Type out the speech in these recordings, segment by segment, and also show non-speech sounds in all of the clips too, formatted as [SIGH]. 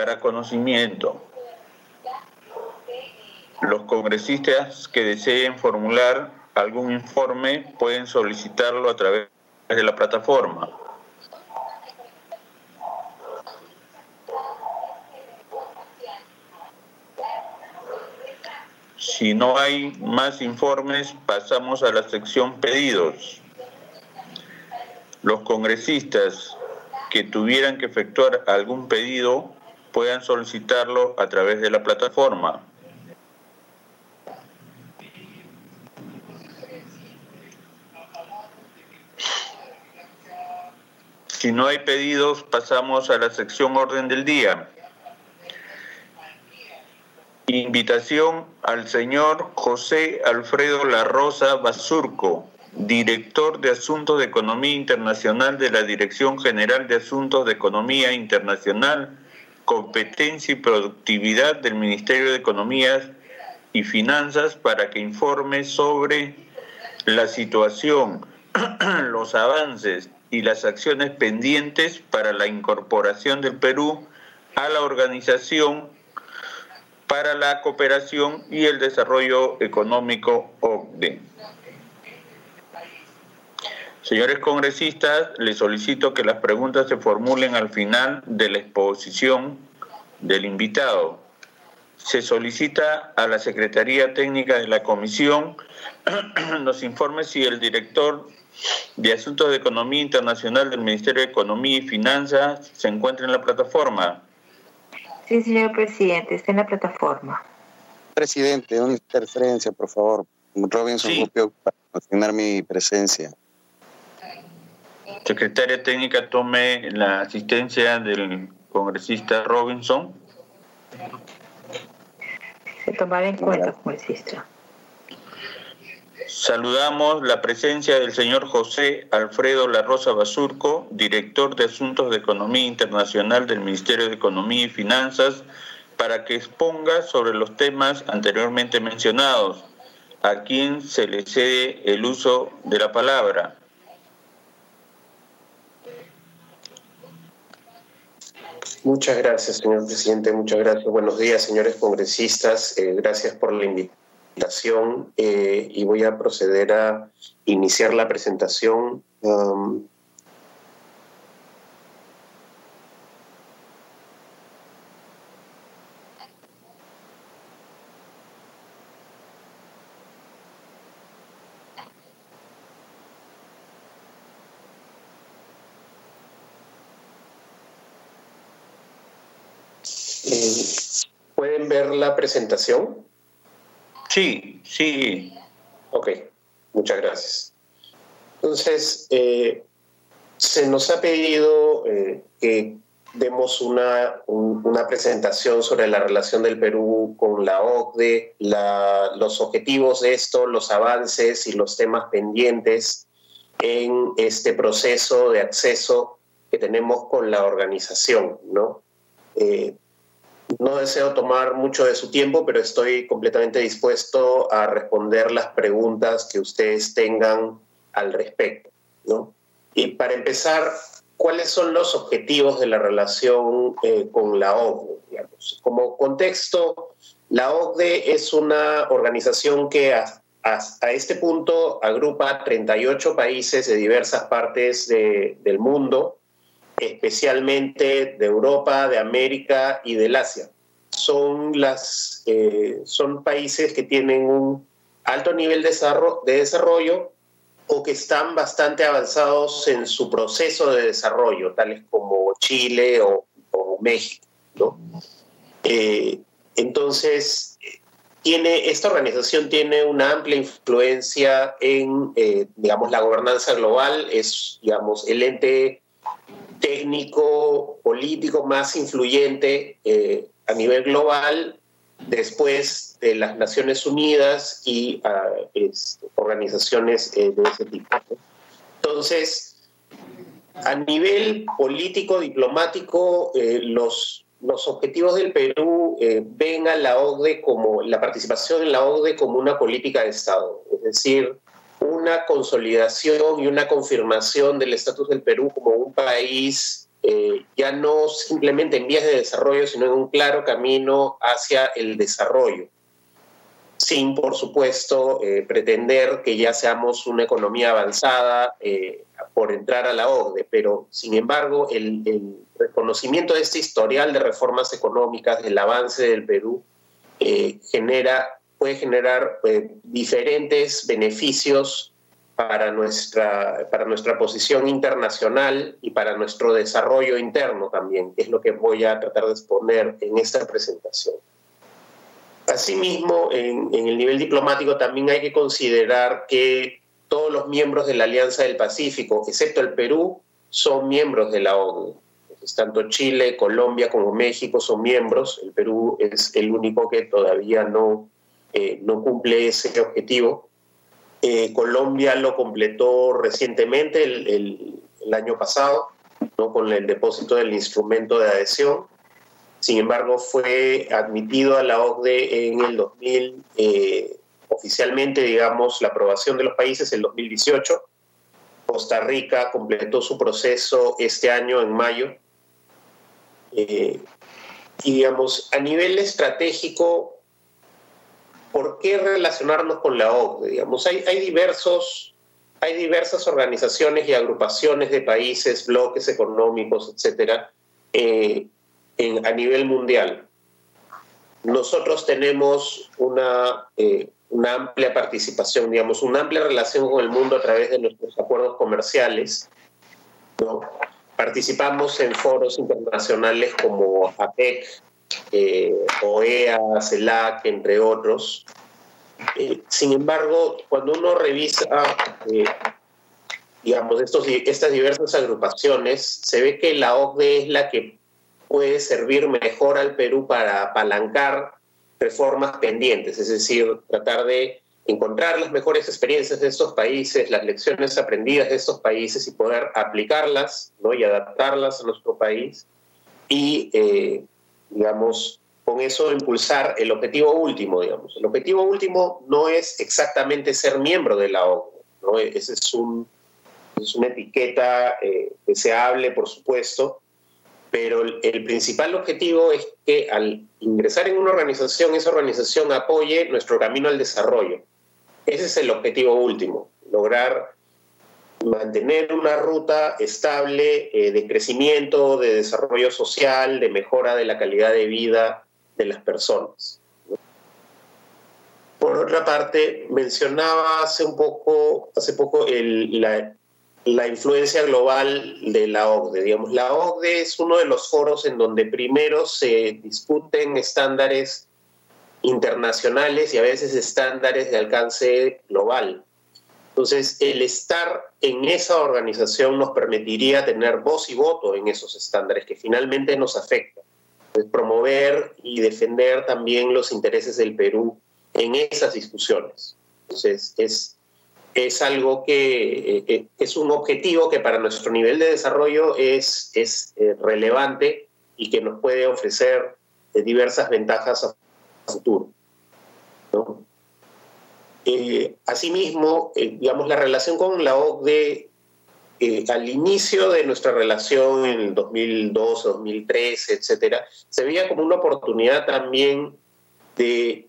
para conocimiento. Los congresistas que deseen formular algún informe pueden solicitarlo a través de la plataforma. Si no hay más informes, pasamos a la sección pedidos. Los congresistas que tuvieran que efectuar algún pedido puedan solicitarlo a través de la plataforma. Si no hay pedidos, pasamos a la sección orden del día. Invitación al señor José Alfredo La Rosa Basurco, director de Asuntos de Economía Internacional de la Dirección General de Asuntos de Economía Internacional, Competencia y Productividad del Ministerio de Economía y Finanzas para que informe sobre la situación, [CLEARS THROAT] los avances y las acciones pendientes para la incorporación del Perú a la Organización para la Cooperación y el Desarrollo Económico OCDE. Señores congresistas, les solicito que las preguntas se formulen al final de la exposición del invitado. Se solicita a la Secretaría Técnica de la Comisión nos informe si el director de Asuntos de Economía Internacional del Ministerio de Economía y Finanzas se encuentra en la plataforma. Sí, señor presidente, está en la plataforma. Presidente, una interferencia, por favor. Robinson sí. para confirmar mi presencia. Secretaria técnica, tome la asistencia del congresista Robinson. Se tomará en cuenta, congresista. Saludamos la presencia del señor José Alfredo La Rosa Basurco, director de Asuntos de Economía Internacional del Ministerio de Economía y Finanzas, para que exponga sobre los temas anteriormente mencionados, a quien se le cede el uso de la palabra. Muchas gracias, señor presidente. Muchas gracias. Buenos días, señores congresistas. Eh, gracias por la invitación eh, y voy a proceder a iniciar la presentación. Um, eh, ¿Pueden ver la presentación? Sí, sí. Ok, muchas gracias. Entonces, eh, se nos ha pedido eh, que demos una, una, presentación sobre la relación del Perú con la OCDE, la, los objetivos de esto, los avances y los temas pendientes en este proceso de acceso que tenemos con la organización, ¿no? Eh, no deseo tomar mucho de su tiempo, pero estoy completamente dispuesto a responder las preguntas que ustedes tengan al respecto. Y para empezar, ¿cuáles son los objetivos de la relación eh, con la OCDE? Como contexto, la OCDE es una organización que hasta este punto agrupa 38 países de diversas partes del mundo especialmente de Europa, de América y del Asia. Son, las, eh, son países que tienen un alto nivel de desarrollo, o que están bastante avanzados en su proceso de desarrollo, tales como Chile o, México. Eh, entonces, tiene, esta organización tiene una amplia influencia en, eh, digamos, la gobernanza global, es, digamos, el ente técnico, político más influyente eh, a nivel global después de las Naciones Unidas y uh, organizaciones eh, de ese tipo. Entonces, a nivel político, diplomático, eh, los, los objetivos del Perú ven a la OCDE como, la participación en la OCDE como una política de Estado, es decir, una consolidación y una confirmación del estatus del Perú como un país eh, ya no simplemente en vías de desarrollo, sino en un claro camino hacia el desarrollo, sin, por supuesto, eh, pretender que ya seamos una economía avanzada eh, por entrar a la OCDE, pero, sin embargo, el, el, reconocimiento de este historial de reformas económicas, del avance del Perú, genera, puede generar diferentes beneficios para nuestra, para nuestra posición internacional y para nuestro desarrollo interno también, que es lo que voy a tratar de exponer en esta presentación. Asimismo, en, en el nivel diplomático también hay que considerar que todos los miembros de la Alianza del Pacífico, excepto el Perú, son miembros de la ONU. tanto Chile, Colombia como México son miembros. El Perú es el único que todavía no, eh, no cumple ese objetivo. Eh, Colombia lo completó recientemente, el, año pasado, ¿no? con el depósito del instrumento de adhesión. Sin embargo, fue admitido a la OCDE en el 2000, eh, oficialmente, digamos, la aprobación de los países en 2018. Costa Rica completó su proceso este año, en mayo. Eh, y, digamos, a nivel estratégico, ¿por qué relacionarnos con la OCDE? Digamos, hay, diversos, hay diversas organizaciones y agrupaciones de países, bloques económicos, etcétera, eh, a nivel mundial. Nosotros tenemos una, eh, una amplia participación, digamos, una amplia relación con el mundo a través de nuestros acuerdos comerciales. ¿no? Participamos en foros internacionales como APEC, eh, OEA, CELAC, entre otros. Eh, sin embargo, cuando uno revisa, eh, digamos, estos, estas diversas agrupaciones, se ve que la OCDE es la que puede servir mejor al Perú para apalancar reformas pendientes, es decir, tratar de encontrar las mejores experiencias de estos países, las lecciones aprendidas de estos países y poder aplicarlas ¿no? y adaptarlas a nuestro país y eh, digamos, con eso impulsar el objetivo último, digamos. El objetivo último no es exactamente ser miembro de la ONU, ¿no? Esa es, un, es una etiqueta eh, deseable, por supuesto, pero el, el, principal objetivo es que al ingresar en una organización, esa organización apoye nuestro camino al desarrollo. Ese es el objetivo último, lograr mantener una ruta estable eh, de crecimiento, de desarrollo social, de mejora de la calidad de vida de las personas. Por otra parte, mencionaba hace un poco, hace poco la, la, influencia global de la OCDE. Digamos, la OCDE es uno de los foros en donde primero se discuten estándares internacionales y a veces estándares de alcance global. Entonces, el estar en esa organización nos permitiría tener voz y voto en esos estándares que finalmente nos afectan. promover y defender también los intereses del Perú en esas discusiones. Entonces, es, es algo que eh, eh, es un objetivo que para nuestro nivel de desarrollo es, es eh, relevante y que nos puede ofrecer diversas ventajas a futuro. ¿no? Eh, asimismo, eh, digamos, la relación con la OCDE eh, al inicio de nuestra relación en el 2002, 2013, etcétera, se veía como una oportunidad también de,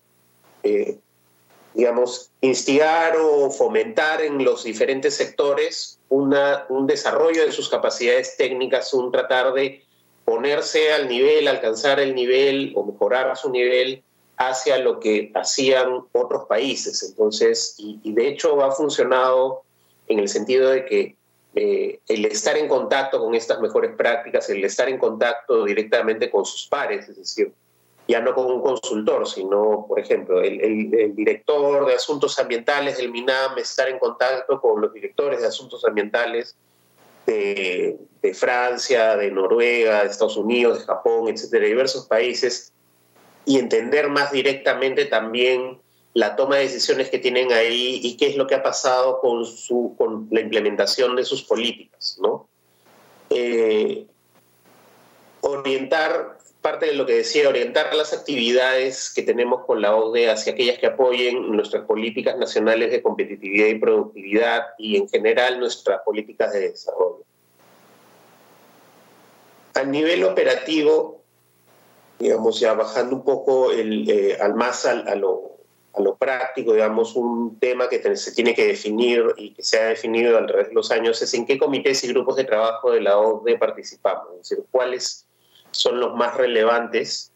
digamos, instigar o fomentar en los diferentes sectores un desarrollo de sus capacidades técnicas, un tratar de ponerse al nivel, alcanzar el nivel o mejorar su nivel hacia lo que hacían otros países. Entonces, y, de hecho ha funcionado en el sentido de que eh, el estar en contacto con estas mejores prácticas, el estar en contacto directamente con sus pares, es decir, ya no con un consultor, sino, por ejemplo, el, director de asuntos ambientales del MINAM, estar en contacto con los directores de asuntos ambientales de, de Francia, de Noruega, de Estados Unidos, de Japón, etcétera, diversos países, y entender más directamente también la toma de decisiones que tienen ahí y qué es lo que ha pasado con, su, con la implementación de sus políticas. ¿no? Eh, orientar, parte de lo que decía, orientar las actividades que tenemos con la OCDE hacia aquellas que apoyen nuestras políticas nacionales de competitividad y productividad y en general nuestras políticas de desarrollo. A nivel operativo, digamos, ya bajando un poco el, eh, al más a, lo, a lo práctico, digamos, un tema que se tiene que definir y que se ha definido a través de los años es en qué comités y grupos de trabajo de la OCDE participamos, es decir, cuáles son los más relevantes.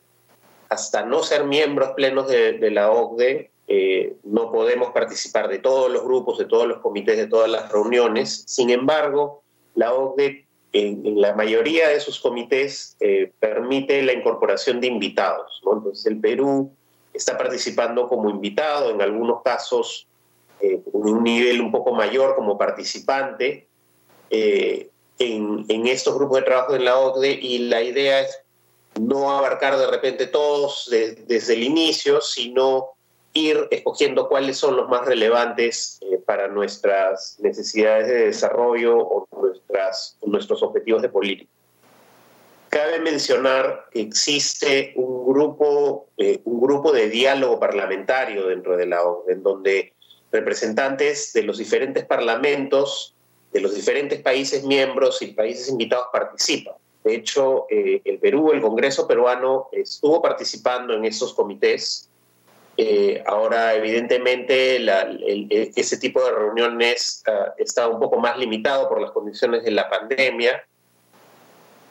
Hasta no ser miembros plenos de, de la OCDE, eh, no podemos participar de todos los grupos, de todos los comités, de todas las reuniones. Sin embargo, la OCDE en, la mayoría de sus comités eh, permite la incorporación de invitados. Entonces el Perú está participando como invitado, en algunos casos eh, un nivel un poco mayor como participante en, en, estos grupos de trabajo en la OCDE y la idea es no abarcar de repente todos desde el inicio, sino ir escogiendo cuáles son los más relevantes eh, para nuestras necesidades de desarrollo o nuestras, nuestros objetivos de política. Cabe mencionar que existe un grupo, eh, un grupo de diálogo parlamentario dentro de la ONU, en donde representantes de los diferentes parlamentos, de los diferentes países miembros y países invitados participan. De hecho, eh, el Perú, el Congreso peruano, estuvo participando en esos comités eh, ahora, evidentemente, ese tipo de reuniones uh, está un poco más limitado por las condiciones de la pandemia,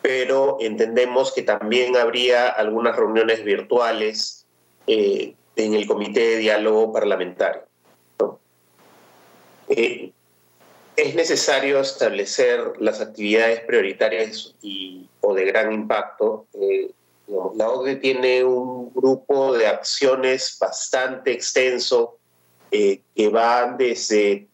pero entendemos que también habría algunas reuniones virtuales eh, en el Comité de Diálogo Parlamentario. Eh, es necesario establecer las actividades prioritarias y, o de gran impacto la OCDE tiene un grupo de acciones bastante extenso eh, que van desde,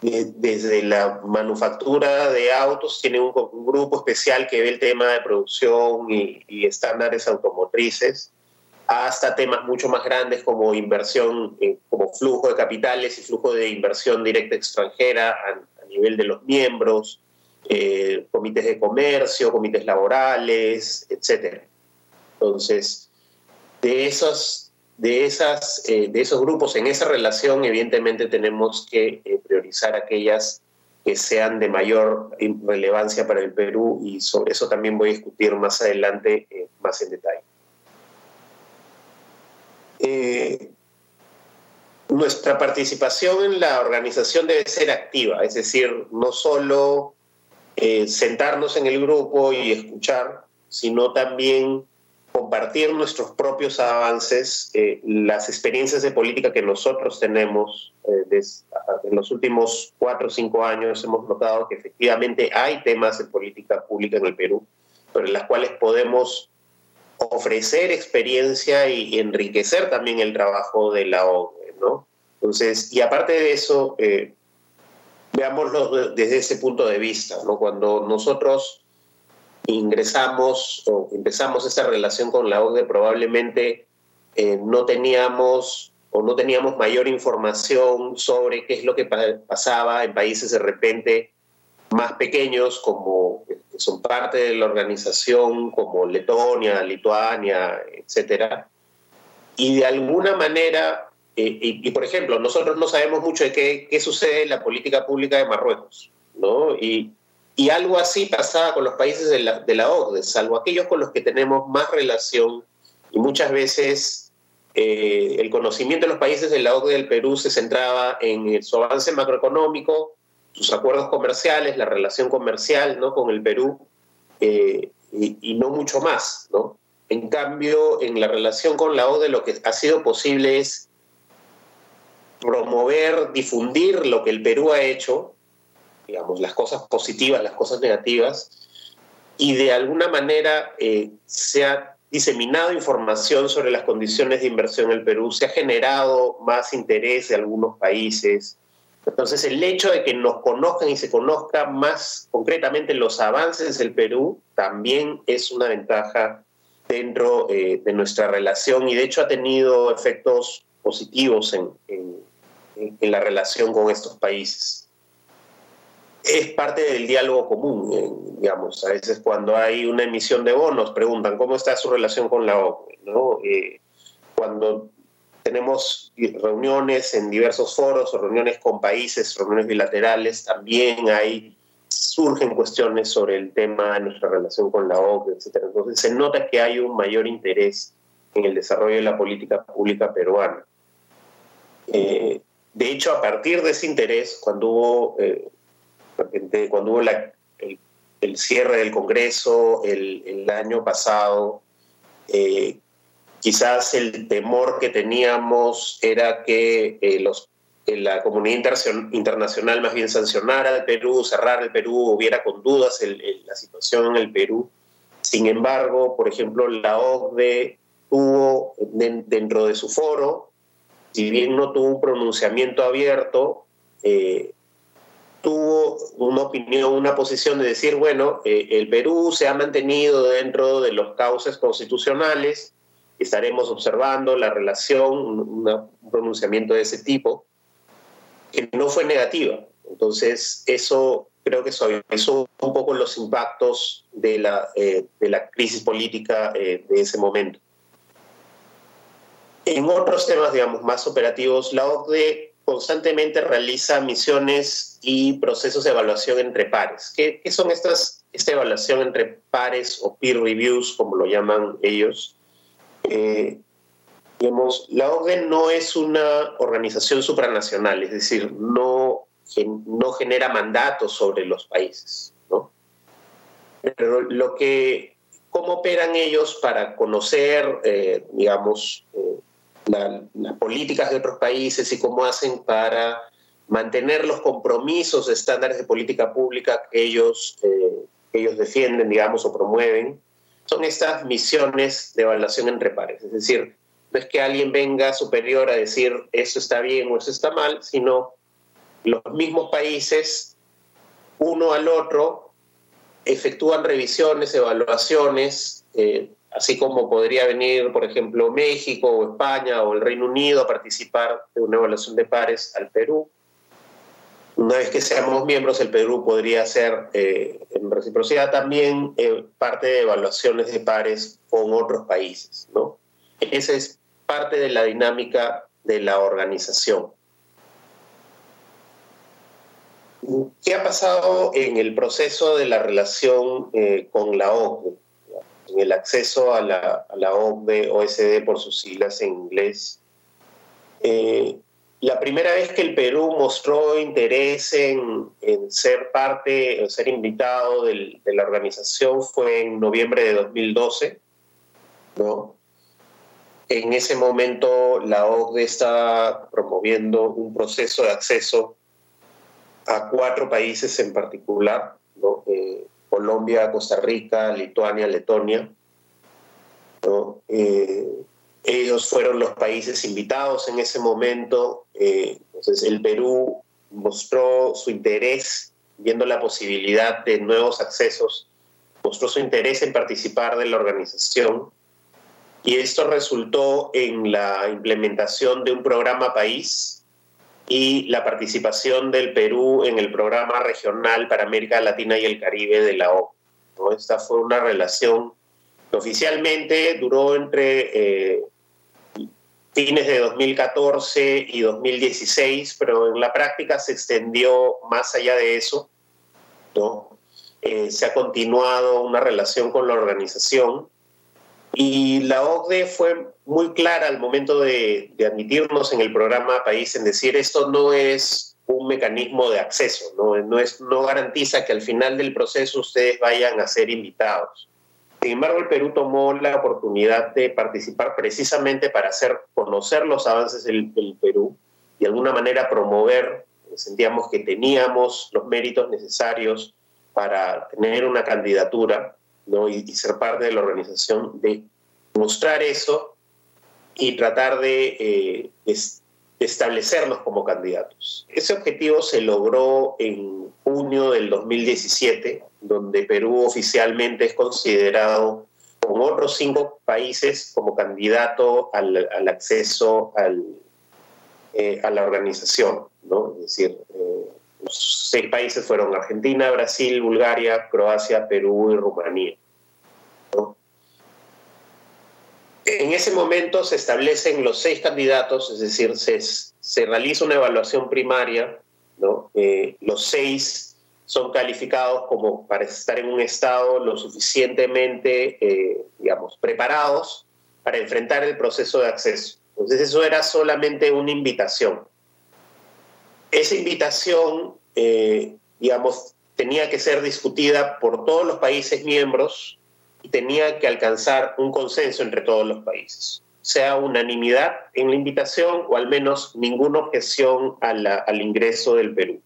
desde la manufactura de autos, tiene un, grupo especial que ve el tema de producción y, estándares automotrices, hasta temas mucho más grandes como inversión, eh, como flujo de capitales y flujo de inversión directa extranjera a, a nivel de los miembros, eh, comités de comercio, comités laborales, etc. Entonces, de esos, de, eh, de esos grupos, en esa relación, evidentemente tenemos que eh, priorizar aquellas que sean de mayor relevancia para el Perú y sobre eso también voy a discutir más adelante más en detalle. nuestra participación en la organización debe ser activa, es decir, no solo eh, sentarnos en el grupo y escuchar, sino también compartir nuestros propios avances, eh, las experiencias de política que nosotros tenemos. Eh, en los últimos cuatro o cinco años hemos notado que efectivamente hay temas de política pública en el Perú, en las cuales podemos ofrecer experiencia y enriquecer también el trabajo de la ONU. ¿no? Entonces, y aparte de eso, veámoslo desde ese punto de vista, ¿no? Cuando nosotros ingresamos o empezamos esa relación con la OCDE, probablemente eh, no teníamos o no teníamos mayor información sobre qué es lo que pasaba en países de repente más pequeños como que son parte de la organización como Letonia, Lituania, etcétera. Y de alguna manera eh, y, por ejemplo, nosotros no sabemos mucho de qué, qué, sucede en la política pública de Marruecos, ¿no? Y, y algo así pasaba con los países de la, de la, OCDE, salvo aquellos con los que tenemos más relación y muchas veces eh, el conocimiento de los países de la OCDE del Perú se centraba en su avance macroeconómico, sus acuerdos comerciales, la relación comercial ¿no? con el Perú eh, y, y, no mucho más, ¿no? En cambio, en la relación con la OCDE lo que ha sido posible es promover, difundir lo que el Perú ha hecho, digamos, las cosas positivas, las cosas negativas, y de alguna manera eh, se ha diseminado información sobre las condiciones de inversión en el Perú, se ha generado más interés de algunos países. Entonces, el hecho de que nos conozcan y se conozca más concretamente los avances del Perú también es una ventaja dentro eh, de nuestra relación y de hecho ha tenido efectos positivos en, en, la relación con estos países. Es parte del diálogo común, eh, digamos. A veces cuando hay una emisión de bonos, preguntan cómo está su relación con la OCDE. ¿no? Eh, cuando tenemos reuniones en diversos foros reuniones con países, reuniones bilaterales, también hay surgen cuestiones sobre el tema de nuestra relación con la OCDE, etc. Entonces se nota que hay un mayor interés en el desarrollo de la política pública peruana. Eh, de hecho, a partir de ese interés, cuando hubo, eh, cuando hubo el, cierre del Congreso el, año pasado, eh, quizás el temor que teníamos era que los la comunidad internacional más bien sancionara al Perú, cerrar el Perú, hubiera con dudas la situación en el Perú. Sin embargo, por ejemplo, la OCDE tuvo dentro de su foro, si bien no tuvo un pronunciamiento abierto, eh, tuvo una opinión, una posición de decir, bueno, eh, el Perú se ha mantenido dentro de los cauces constitucionales, estaremos observando la relación, un pronunciamiento de ese tipo que no fue negativa. Entonces, eso creo que suavizó un poco los impactos de la, eh, de la crisis política de ese momento. En otros temas, digamos, más operativos, la OCDE constantemente realiza misiones y procesos de evaluación entre pares. ¿Qué, son estas, esta evaluación entre pares o peer reviews, como lo llaman ellos? Eh, Digamos, la OCDE no es una organización supranacional, es decir, no, no genera mandatos sobre los países, ¿no? Pero lo que, cómo operan ellos para conocer, eh, digamos, eh, las políticas de otros países y cómo hacen para mantener los compromisos estándares de política pública que ellos, eh, ellos defienden, digamos, o promueven, son estas misiones de evaluación entre pares. Es decir, no es que alguien venga superior a decir eso está bien o eso está mal, sino los mismos países, uno al otro, efectúan revisiones, evaluaciones, eh, así como podría venir, por ejemplo, México o España o el Reino Unido a participar de una evaluación de pares al Perú. Una vez que seamos miembros, el Perú podría ser eh, en reciprocidad también eh, parte de evaluaciones de pares con otros países. Esa es parte de la dinámica de la organización. ¿Qué ha pasado en el proceso de la relación eh, con la OCDE? En el acceso a la, a OSD por sus siglas en inglés. Eh, la primera vez que el Perú mostró interés en, ser parte, en ser invitado de la organización fue en noviembre de 2012, ¿no? En ese momento la OCDE está promoviendo un proceso de acceso a cuatro países en particular, eh, Colombia, Costa Rica, Lituania, Letonia. Eh, ellos fueron los países invitados en ese momento. Eh, entonces el Perú mostró su interés viendo la posibilidad de nuevos accesos, mostró su interés en participar de la organización y esto resultó en la implementación de un programa país y la participación del Perú en el programa regional para América Latina y el Caribe de la ONU. Esta fue una relación que oficialmente duró entre eh, fines de 2014 y 2016, pero en la práctica se extendió más allá de eso. ¿no? Eh, se ha continuado una relación con la organización y la OCDE fue muy clara al momento de, admitirnos en el programa País en decir esto no es un mecanismo de acceso, ¿no? No, es, no garantiza que al final del proceso ustedes vayan a ser invitados. Sin embargo, el Perú tomó la oportunidad de participar precisamente para hacer conocer los avances del, Perú y de alguna manera promover, sentíamos que teníamos los méritos necesarios para tener una candidatura y, ser parte de la organización, de mostrar eso y tratar de, eh, establecernos como candidatos. Ese objetivo se logró en junio del 2017, donde Perú oficialmente es considerado con otros cinco países como candidato al, acceso al, eh, a la organización. ¿no? Es decir, eh, seis países fueron Argentina, Brasil, Bulgaria, Croacia, Perú y Rumanía. En ese momento se establecen los seis candidatos, es decir, se, se realiza una evaluación primaria. Eh, los seis son calificados como para estar en un estado lo suficientemente, eh, digamos, preparados para enfrentar el proceso de acceso. Entonces eso era solamente una invitación. Esa invitación, eh, digamos, tenía que ser discutida por todos los países miembros y tenía que alcanzar un consenso entre todos los países, sea unanimidad en la invitación o al menos ninguna objeción al ingreso del Perú.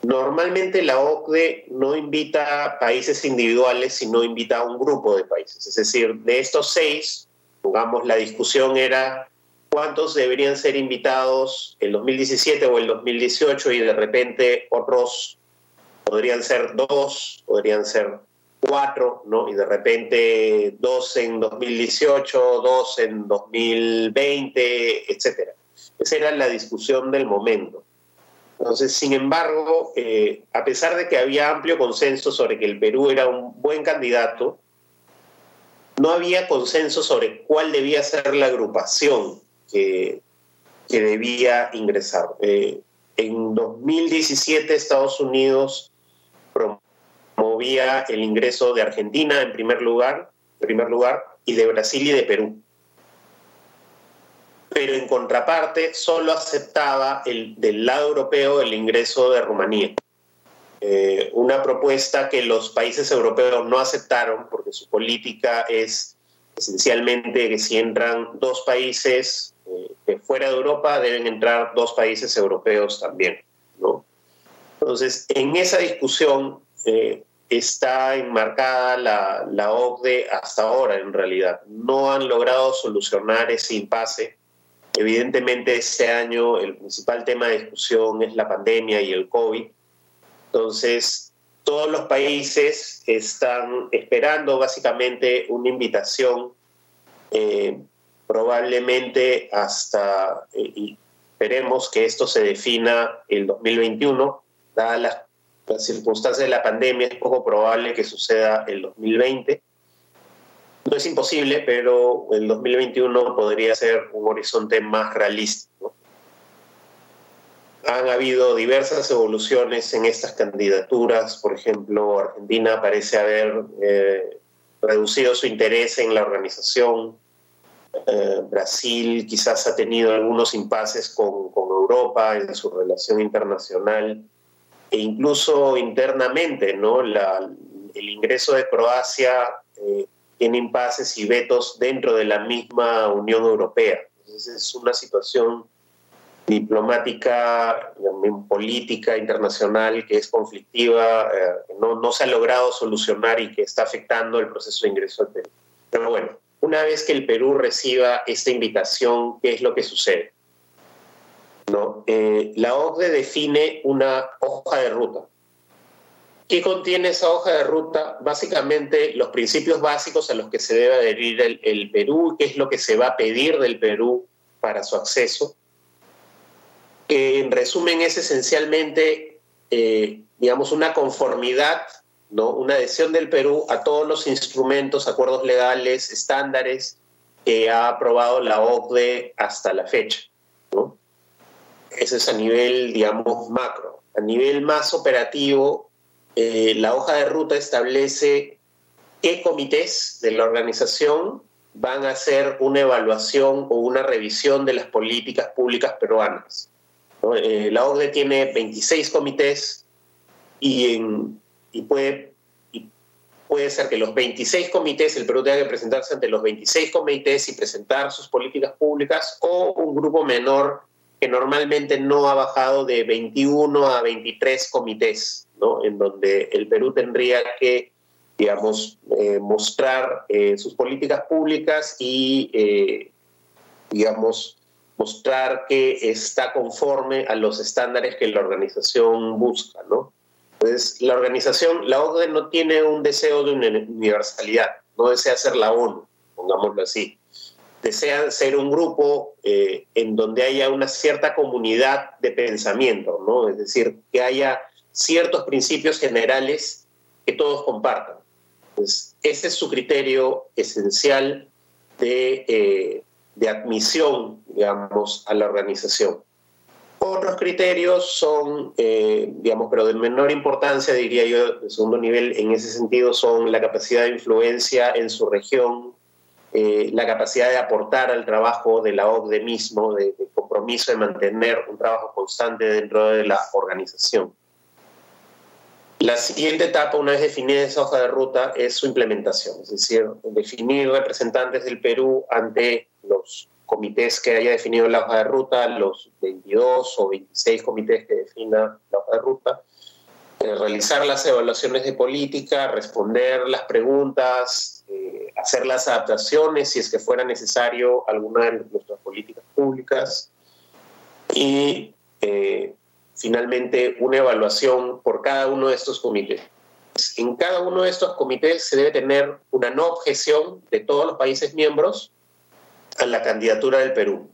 Normalmente la OCDE no invita a países individuales, sino invita a un grupo de países. Es decir, de estos seis, pongamos, la discusión era cuántos deberían ser invitados el 2017 o el 2018 y de repente otros podrían ser dos, podrían ser cuatro, ¿no? Y de repente dos en 2018, dos en 2020, etcétera. Esa era la discusión del momento. Entonces, sin embargo, eh, a pesar de que había amplio consenso sobre que el Perú era un buen candidato, no había consenso sobre cuál debía ser la agrupación que, debía ingresar. Eh, en 2017 Estados Unidos promovía el ingreso de Argentina en primer lugar, primer lugar y de Brasil y de Perú. Pero en contraparte solo aceptaba el, del lado europeo el ingreso de Rumanía. Eh, una propuesta que los países europeos no aceptaron porque su política es esencialmente que si entran dos países fuera de Europa deben entrar dos países europeos también. ¿no? Entonces, en esa discusión eh, está enmarcada la, la, OCDE hasta ahora, en realidad. No han logrado solucionar ese impasse. Evidentemente, este año el principal tema de discusión es la pandemia y el COVID. Entonces, todos los países están esperando básicamente una invitación, eh, probablemente hasta, eh, y esperemos que esto se defina el 2021, dadas las circunstancias de la pandemia es poco probable que suceda el 2020. No es imposible, pero el 2021 podría ser un horizonte más realista. Han habido diversas evoluciones en estas candidaturas. Por ejemplo, Argentina parece haber eh, reducido su interés en la organización. Eh, Brasil quizás ha tenido algunos impases con, con Europa en su relación internacional e incluso internamente, ¿no? La, el ingreso de Croacia eh, tiene impases y vetos dentro de la misma Unión Europea. Entonces es una situación diplomática, política internacional que es conflictiva, eh, no, no se ha logrado solucionar y que está afectando el proceso de ingreso al Perú. Pero bueno, una vez que el Perú reciba esta invitación, ¿qué es lo que sucede? ¿no? Eh, la OCDE define una hoja de ruta. ¿Qué contiene esa hoja de ruta? Básicamente los principios básicos a los que se debe adherir el, Perú, qué es lo que se va a pedir del Perú para su acceso. en resumen es esencialmente, eh, digamos, una conformidad, ¿no? una adhesión del Perú a todos los instrumentos, acuerdos legales, estándares que ha aprobado la OCDE hasta la fecha. ¿no? Eso es a nivel, digamos, macro. A nivel más operativo, eh, la hoja de ruta establece qué comités de la organización van a hacer una evaluación o una revisión de las políticas públicas peruanas. Eh, la OCDE tiene 26 comités y, en, y puede, puede ser que los 26 comités, el Perú tenga que presentarse ante los 26 comités y presentar sus políticas públicas o un grupo menor que normalmente no ha bajado de 21 a 23 comités, ¿no? en donde el Perú tendría que, digamos, eh, mostrar eh, sus políticas públicas y, eh, digamos, mostrar que está conforme a los estándares que la organización busca, ¿no? Entonces, la organización, la OCDE no tiene un deseo de universalidad, no desea ser la ONU, pongámoslo así desean ser un grupo eh, en donde haya una cierta comunidad de pensamiento, ¿no? Es decir, que haya ciertos principios generales que todos compartan. Pues ese es su criterio esencial de, eh, de admisión, digamos, a la organización. Otros criterios son, eh, digamos, pero de menor importancia, diría yo, de segundo nivel, en ese sentido, son la capacidad de influencia en su región, eh, la capacidad de aportar al trabajo de la OCDE mismo, de, de, compromiso de mantener un trabajo constante dentro de la organización. La siguiente etapa, una vez definida esa hoja de ruta, es su implementación, es decir, definir representantes del Perú ante los comités que haya definido la hoja de ruta, los 22 o 26 comités que defina la hoja de ruta, eh, realizar las evaluaciones de política, responder las preguntas, eh, hacer las adaptaciones si es que fuera necesario alguna de nuestras políticas públicas y eh, finalmente una evaluación por cada uno de estos comités. En cada uno de estos comités se debe tener una no objeción de todos los países miembros a la candidatura del Perú.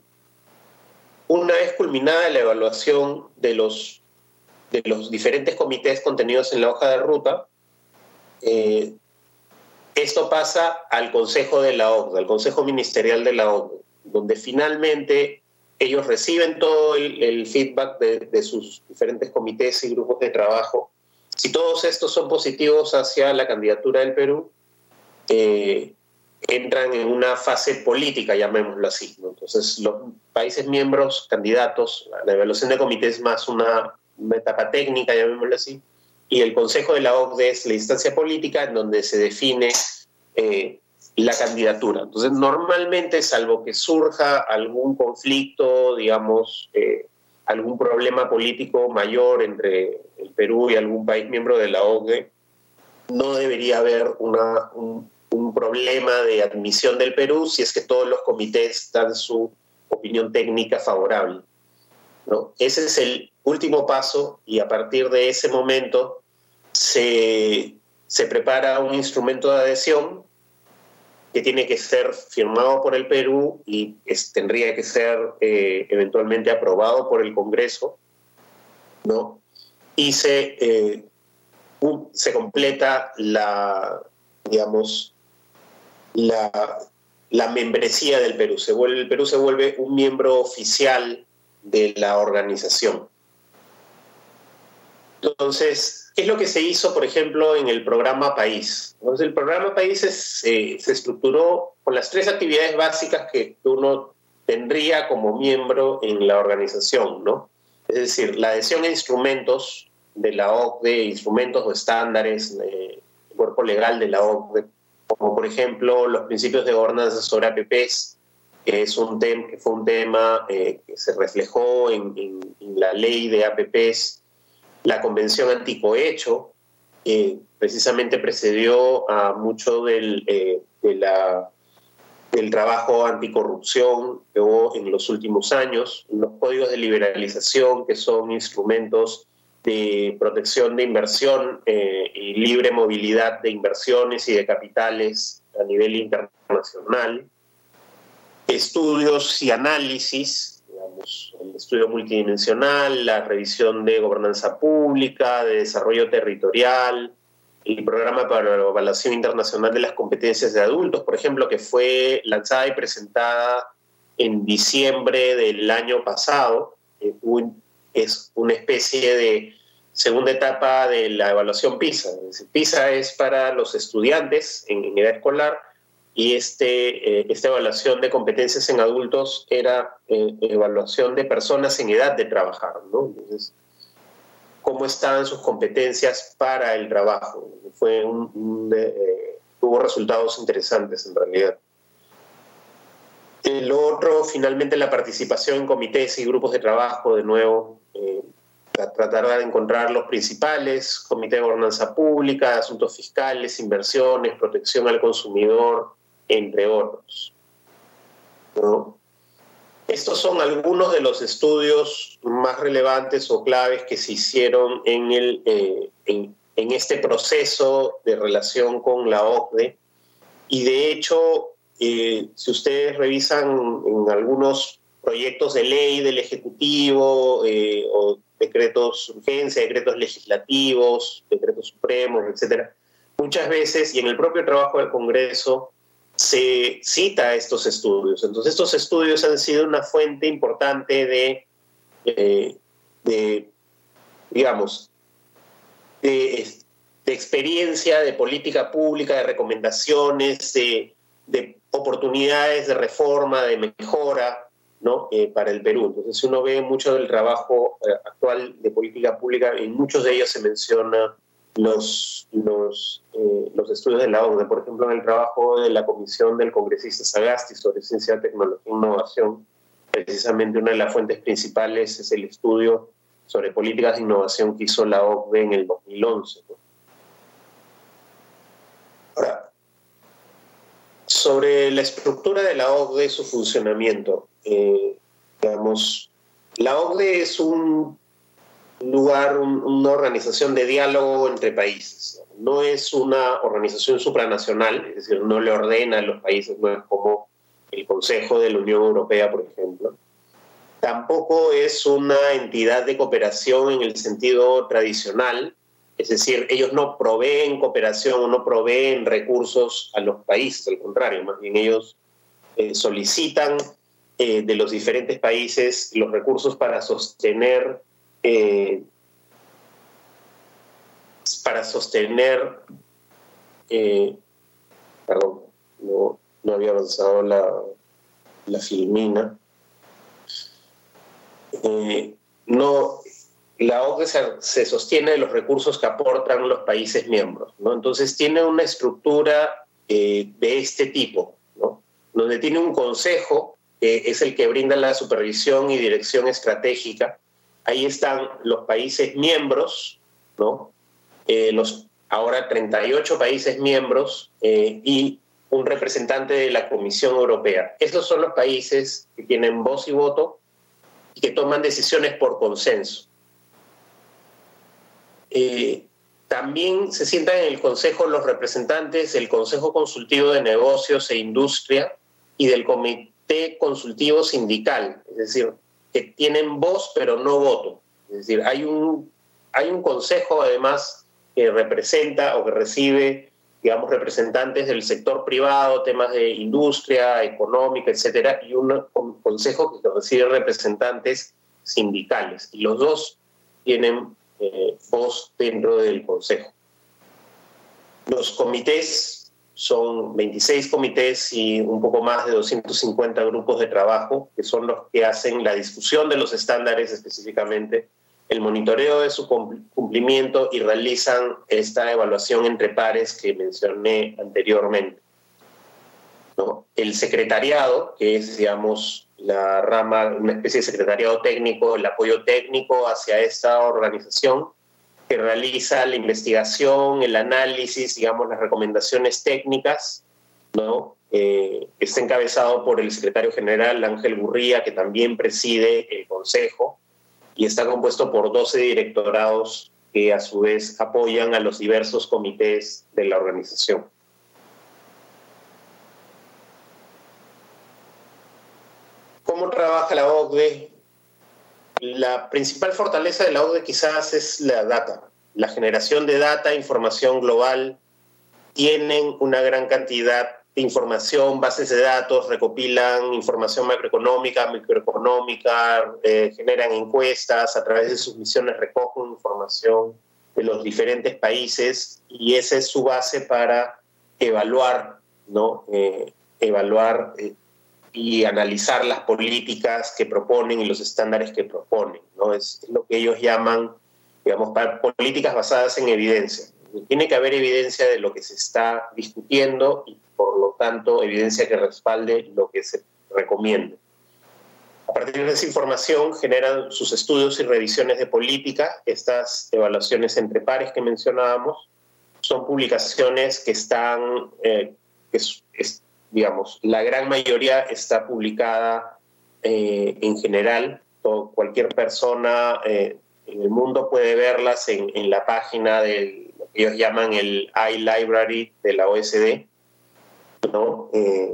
Una vez culminada la evaluación de los, de los diferentes comités contenidos en la hoja de ruta, eh, esto pasa al Consejo de la OCDE, al Consejo Ministerial de la OCDE, donde finalmente ellos reciben todo el, feedback de, sus diferentes comités y grupos de trabajo. Si todos estos son positivos hacia la candidatura del Perú, eh, entran en una fase política, llamémoslo así. Entonces, los países miembros, candidatos, la evaluación de comités más una, etapa técnica, llamémoslo así, y el Consejo de la OCDE es la instancia política en donde se define eh, la candidatura. Entonces, normalmente, salvo que surja algún conflicto, digamos, eh, algún problema político mayor entre el Perú y algún país miembro de la OCDE, no debería haber una, un, un problema de admisión del Perú si es que todos los comités dan su opinión técnica favorable. ¿no? Ese es el último paso y a partir de ese momento se, se prepara un instrumento de adhesión que tiene que ser firmado por el Perú y tendría que ser eh, eventualmente aprobado por el Congreso, ¿no? Y se, eh, se completa la, digamos, la, la membresía del Perú. Se vuelve, el Perú se vuelve un miembro oficial de la organización. Entonces, ¿qué es lo que se hizo, por ejemplo, en el programa País? Entonces, el programa País se estructuró con las tres actividades básicas que uno tendría como miembro en la organización, ¿no? Es decir, la adhesión a instrumentos de la OCDE, instrumentos o estándares, eh, cuerpo legal de la OCDE, como por ejemplo los principios de gobernanza sobre APPs, que, es un tema que fue un tema eh, que se reflejó en, la ley de APPs, la Convención Anticohecho, que precisamente precedió a mucho del, eh, de la, del trabajo anticorrupción que hubo en los últimos años, los códigos de liberalización, que son instrumentos de protección de inversión eh, y libre movilidad de inversiones y de capitales a nivel internacional, estudios y análisis, digamos, el estudio multidimensional, la revisión de gobernanza pública, de desarrollo territorial, el programa para la evaluación internacional de las competencias de adultos, por ejemplo, que fue lanzada y presentada en diciembre del año pasado, es una especie de segunda etapa de la evaluación PISA. PISA es para los estudiantes en, edad escolar y este, eh, esta evaluación de competencias en adultos era eh, evaluación de personas en edad de trabajar. ¿no? Entonces, ¿cómo estaban sus competencias para el trabajo? Fue eh, tuvo resultados interesantes en realidad. El otro, finalmente, la participación en comités y grupos de trabajo, de nuevo, tratar de encontrar los principales, Comité de Gobernanza Pública, Asuntos Fiscales, Inversiones, Protección al Consumidor, entre otros. Estos son algunos de los estudios más relevantes o claves que se hicieron en, el, eh, en, este proceso de relación con la OCDE. Y de hecho, eh, si ustedes revisan en algunos proyectos de ley del Ejecutivo eh, o decretos de urgencia, decretos legislativos, decretos supremos, etcétera. Muchas veces, y en el propio trabajo del Congreso, se cita estos estudios. Entonces, estos estudios han sido una fuente importante de eh, de, digamos, de, experiencia, de política pública, de recomendaciones, de, oportunidades de reforma, de mejora ¿no? Eh, para el Perú. Entonces, uno ve mucho del trabajo eh, actual de política pública, en muchos de ellos se menciona los, los, los estudios de la OCDE, por ejemplo, en el trabajo de la Comisión del Congresista Sagasti sobre Ciencia, Tecnología e Innovación, precisamente una de las fuentes principales es el estudio sobre políticas de innovación que hizo la OCDE en el 2011. Ahora, sobre la estructura de la OCDE, su funcionamiento, eh, digamos, la OCDE es un lugar, una organización de diálogo entre países. No es una organización supranacional, es decir, no le ordena a los países, no es como el Consejo de la Unión Europea, por ejemplo. Tampoco es una entidad de cooperación en el sentido tradicional, es decir, ellos no proveen cooperación o no proveen recursos a los países, al contrario, más bien ellos eh, solicitan eh, de los diferentes países los recursos para sostener eh, para sostener perdón, no, no había avanzado la, la filmina. No, la OCDE se, sostiene de los recursos que aportan los países miembros, ¿no? Entonces tiene una estructura eh, de este tipo, ¿no? Donde tiene un consejo que es el que brinda la supervisión y dirección estratégica. Ahí están los países miembros, ¿no? Eh, los ahora 38 países miembros y un representante de la Comisión Europea. Estos son los países que tienen voz y voto y que toman decisiones por consenso. Eh, también se sientan en el Consejo los representantes del Consejo Consultivo de Negocios e Industria y del Comité Consultivo Sindical, es decir, que tienen voz pero no voto. Es decir, hay un, hay un consejo además que representa o que recibe digamos, representantes del sector privado, temas de industria, económica, etcétera, y un consejo que recibe representantes sindicales. Y los dos tienen eh, voz dentro del consejo. Los comités son 26 comités y un poco más de 250 grupos de trabajo, que son los que hacen la discusión de los estándares específicamente el monitoreo de su cumplimiento y realizan esta evaluación entre pares que mencioné anteriormente. El secretariado, que es, digamos, la rama, una especie de secretariado técnico, el apoyo técnico hacia esta organización, que realiza la investigación, el análisis, digamos, las recomendaciones técnicas, ¿no? Eh, está encabezado por el secretario general Ángel Gurría, que también preside el Consejo, y está compuesto por 12 directorados que a su vez apoyan a los diversos comités de la organización. ¿Cómo trabaja la OCDE? La principal fortaleza de la OCDE quizás es la data, la generación de data, información global. Tienen una gran cantidad información, bases de datos, recopilan información macroeconómica, microeconómica, eh, generan encuestas, a través de sus misiones recogen información de los diferentes países y esa es su base para evaluar, ¿no? Eh, evaluar eh, y analizar las políticas que proponen y los estándares que proponen. ¿no? Es, es lo que ellos llaman, digamos, políticas basadas en evidencia. Tiene que haber evidencia de lo que se está discutiendo y por lo tanto evidencia que respalde lo que se recomienda. A partir de esa información generan sus estudios y revisiones de política, estas evaluaciones entre pares que mencionábamos, son publicaciones que están, eh, digamos, la gran mayoría está publicada eh, en general, o cualquier persona eh, en el mundo puede verlas en, la página de lo que ellos llaman el iLibrary de la OSD, ¿no? Eh,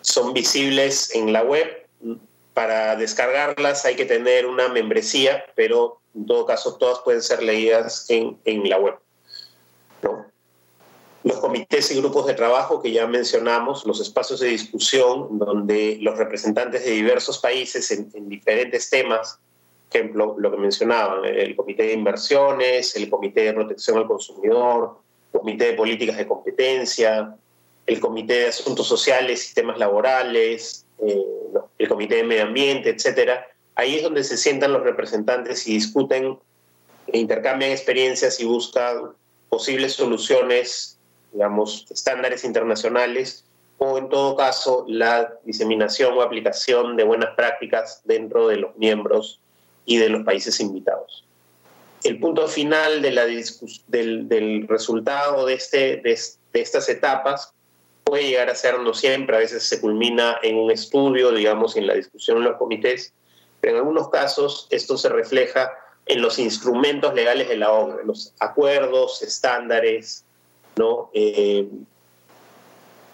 son visibles en la web. Para descargarlas hay que tener una membresía, pero en todo caso todas pueden ser leídas en, en la web. Los comités y grupos de trabajo que ya mencionamos, los espacios de discusión donde los representantes de diversos países en, diferentes temas ejemplo, lo que mencionaban, el Comité de Inversiones, el Comité de Protección al Consumidor, el Comité de Políticas de Competencia, el Comité de Asuntos Sociales y Temas Laborales, eh, el Comité de Medio Ambiente, etcétera. Ahí es donde se sientan los representantes y discuten, e intercambian experiencias y buscan posibles soluciones, digamos, estándares internacionales o en todo caso la diseminación o aplicación de buenas prácticas dentro de los miembros y de los países invitados. El punto final de la del, del, resultado de, este, de, de estas etapas puede llegar a ser no siempre, a veces se culmina en un estudio, digamos, en la discusión en los comités, pero en algunos casos esto se refleja en los instrumentos legales de la obra, los acuerdos, estándares, ¿no? Eh,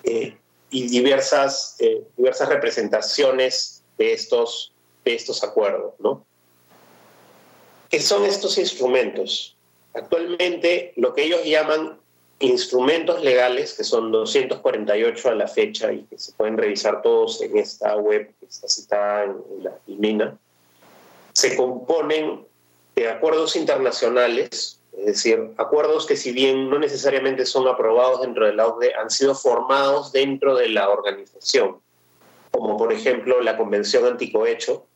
eh, y diversas, eh, diversas representaciones de estos, de estos acuerdos. ¿no? ¿Qué son estos instrumentos? Actualmente lo que ellos llaman instrumentos legales, que son 248 a la fecha y que se pueden revisar todos en esta web que está citada en, la FIMINA, se componen de acuerdos internacionales es decir, acuerdos que si bien no necesariamente son aprobados dentro de la OCDE, han sido formados dentro de la organización, como por ejemplo la Convención Anticohecho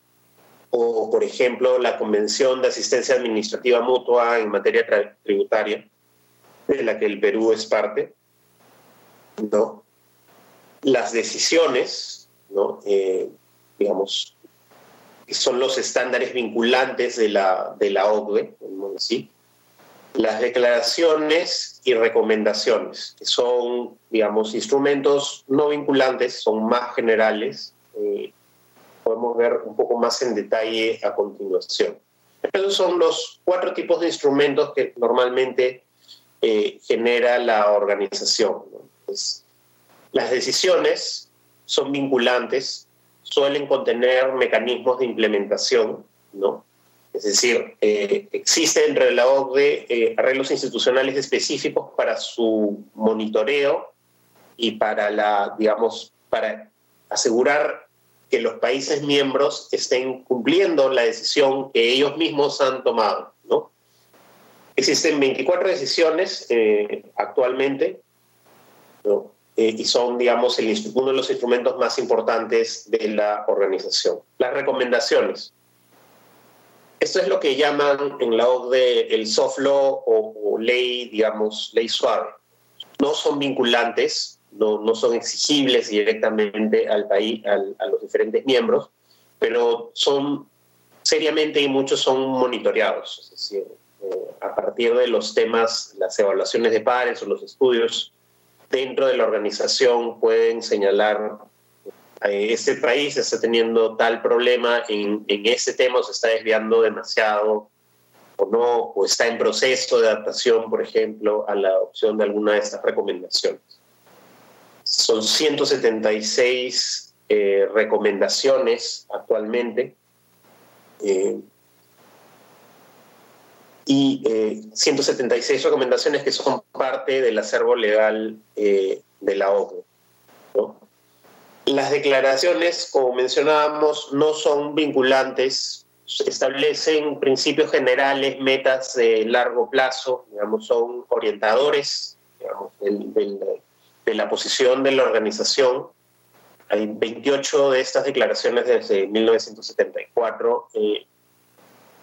o por ejemplo la Convención de Asistencia Administrativa Mutua en materia tributaria, de la que el Perú es parte. ¿no? Las decisiones, ¿no? Eh, digamos, son los estándares vinculantes de la, de la OCDE, así, las declaraciones y recomendaciones, que son, digamos, instrumentos no vinculantes, son más generales. Eh, podemos ver un poco más en detalle a continuación. Esos son los cuatro tipos de instrumentos que normalmente eh, genera la organización. las decisiones son vinculantes, suelen contener mecanismos de implementación, ¿no? Es decir, eh, existe dentro de la OCDE eh, arreglos institucionales específicos para su monitoreo y para la, digamos, para asegurar que los países miembros estén cumpliendo la decisión que ellos mismos han tomado. ¿no? Existen 24 decisiones eh, actualmente y son, digamos, el, uno de los instrumentos más importantes de la organización. Las recomendaciones. Esto es lo que llaman en la OCDE el soft law o, ley, digamos, ley suave. No son vinculantes, no, no son exigibles directamente al país, a los diferentes miembros, pero son seriamente y muchos son monitoreados. Es decir, eh, a partir de los temas, las evaluaciones de pares o los estudios dentro de la organización pueden señalar este país está teniendo tal problema en, en este tema o se está desviando demasiado o no, o está en proceso de adaptación, por ejemplo, a la adopción de alguna de estas recomendaciones. Son 176 eh, recomendaciones actualmente eh, y 176 recomendaciones que son parte del acervo legal de la OCDE. ¿no? Las declaraciones, como mencionábamos, no son vinculantes, establecen principios generales, metas de largo plazo, digamos, son orientadores de la posición de la organización. Hay 28 de estas declaraciones desde 1974, eh,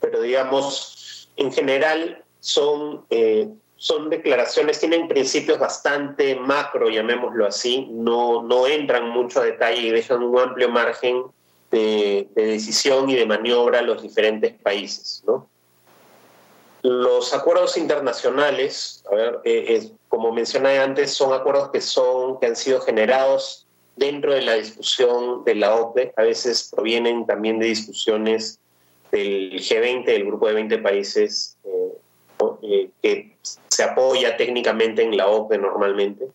pero digamos, en general son eh, son declaraciones, tienen principios bastante macro, llamémoslo así, no, no entran mucho a detalle y dejan un amplio margen de, decisión y de maniobra a los diferentes países. Los acuerdos internacionales, a ver, eh, como mencioné antes, son acuerdos que, son, que han sido generados dentro de la discusión de la OPE, a veces provienen también de discusiones del G20, del grupo de 20 países eh, eh, que se apoya técnicamente en la OCDE normalmente.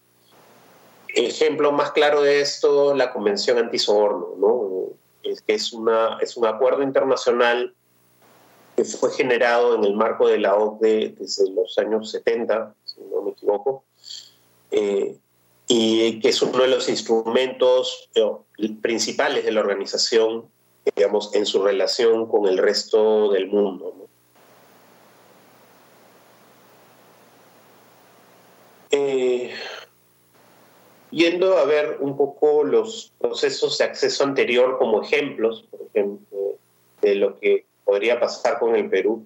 Ejemplo más claro de esto, la Convención Antisoborno, ¿no? es que es, una, es un acuerdo internacional que fue generado en el marco de la OCDE desde los años 70, si no me equivoco, eh, y que es uno de los instrumentos eh, principales de la organización digamos, en su relación con el resto del mundo. Eh, yendo a ver un poco los procesos de acceso anterior como ejemplos, por ejemplo, de lo que podría pasar con el Perú,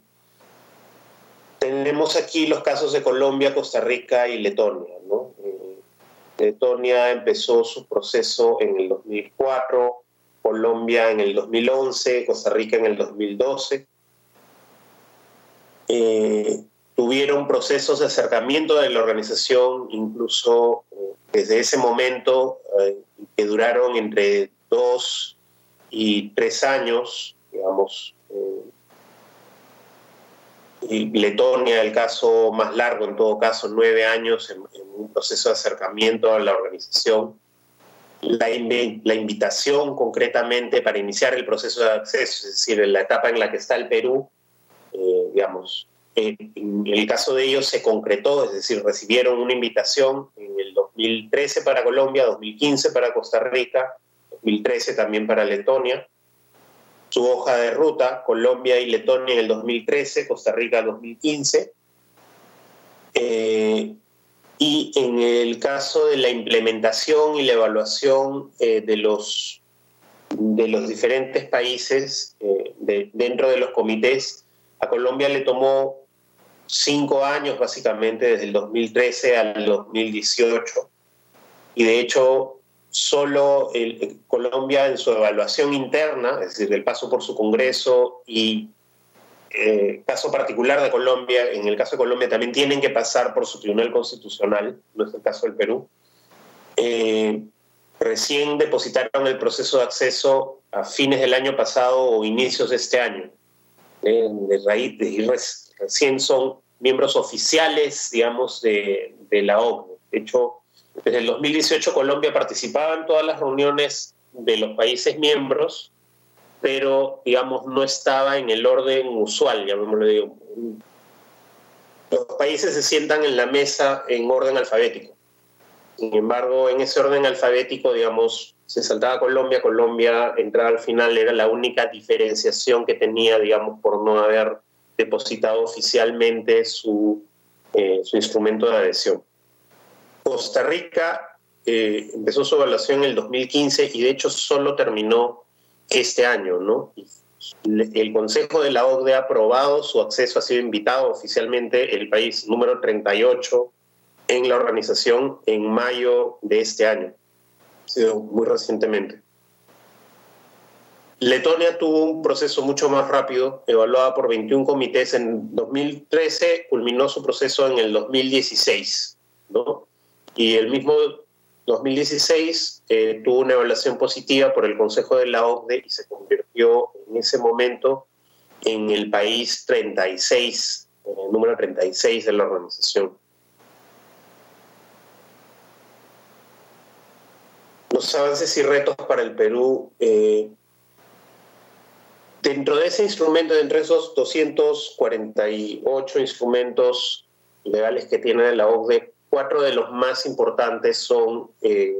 tenemos aquí los casos de Colombia, Costa Rica y Letonia. Eh, Letonia empezó su proceso en el 2004, Colombia en el 2011, Costa Rica en el 2012. Eh, tuvieron procesos de acercamiento de la organización, incluso eh, desde ese momento, que duraron entre dos y tres años, digamos, y Letonia, el caso más largo, en todo caso, nueve años en, un proceso de acercamiento a la organización. La, invitación concretamente para iniciar el proceso de acceso, es decir, en la etapa en la que está el Perú, eh, digamos, en el caso de ellos se concretó, es decir, recibieron una invitación en el 2013 para Colombia, 2015 para Costa Rica, 2013 también para Letonia su hoja de ruta, Colombia y Letonia en el 2013, Costa Rica en 2015. Eh, y en el caso de la implementación y la evaluación eh, de, los, de los diferentes países eh, dentro de los comités, a Colombia le tomó cinco años básicamente, desde el 2013 al 2018. Y de hecho, solo el, Colombia en su evaluación interna, es decir, el paso por su Congreso y eh, caso particular de Colombia, en el caso de Colombia también tienen que pasar por su Tribunal Constitucional, no es el caso del Perú. Eh, recién depositaron el proceso de acceso a fines del año pasado o inicios de este año. De raíz, de, recién son miembros oficiales, digamos, de, la ONU. De hecho, desde el 2018 Colombia participaba en todas las reuniones de los países miembros, pero digamos no estaba en el orden usual, llamémoslo digo. Los países se sientan en la mesa en orden alfabético. Sin embargo, en ese orden alfabético, digamos, se saltaba Colombia, Colombia entraba al final, era la única diferenciación que tenía, digamos, por no haber depositado oficialmente su, eh, instrumento de adhesión. Costa Rica eh, empezó su evaluación en el 2015 y de hecho solo terminó este año, ¿no? El Consejo de la OCDE ha aprobado su acceso, ha sido invitado oficialmente el país número 38 en la organización en mayo de este año, sido muy recientemente. Letonia tuvo un proceso mucho más rápido, evaluada por 21 comités en 2013, culminó su proceso en el 2016, ¿no? Y el mismo 2016 eh, tuvo una evaluación positiva por el Consejo de la OCDE y se convirtió en ese momento en el país 36, en el número 36 de la organización. Los avances y retos para el Perú. Eh, dentro de ese instrumento, dentro de esos 248 instrumentos legales que tiene la OCDE, cuatro de los más importantes son eh,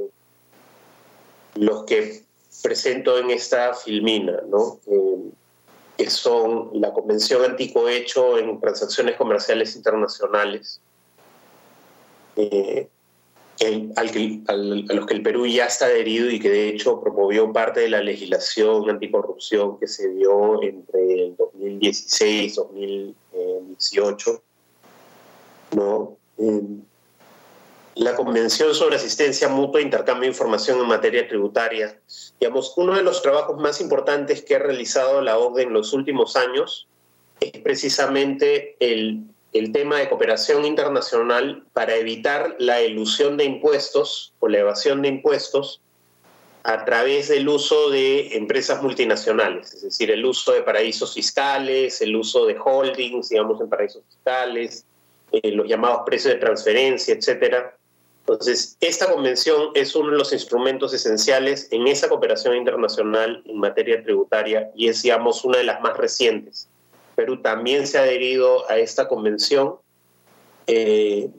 los que presento en esta filmina, ¿no? Eh, que son la Convención Anticohecho en Transacciones Comerciales Internacionales, a los que el Perú ya está adherido y que de hecho promovió parte de la legislación anticorrupción que se dio entre el 2016 y 2018. ¿no? la Convención sobre Asistencia Mutua e Intercambio de Información en Materia Tributaria. Digamos, uno de los trabajos más importantes que ha realizado la OCDE en los últimos años es precisamente el, el tema de cooperación internacional para evitar la elusión de impuestos o la evasión de impuestos a través del uso de empresas multinacionales, es decir, el uso de paraísos fiscales, el uso de holdings, digamos, en paraísos fiscales, eh, los llamados precios de transferencia, etcétera, entonces, esta convención es uno de los instrumentos esenciales en esa cooperación internacional en materia tributaria y es, digamos, una de las más recientes. Perú también se ha adherido a esta convención. Eh,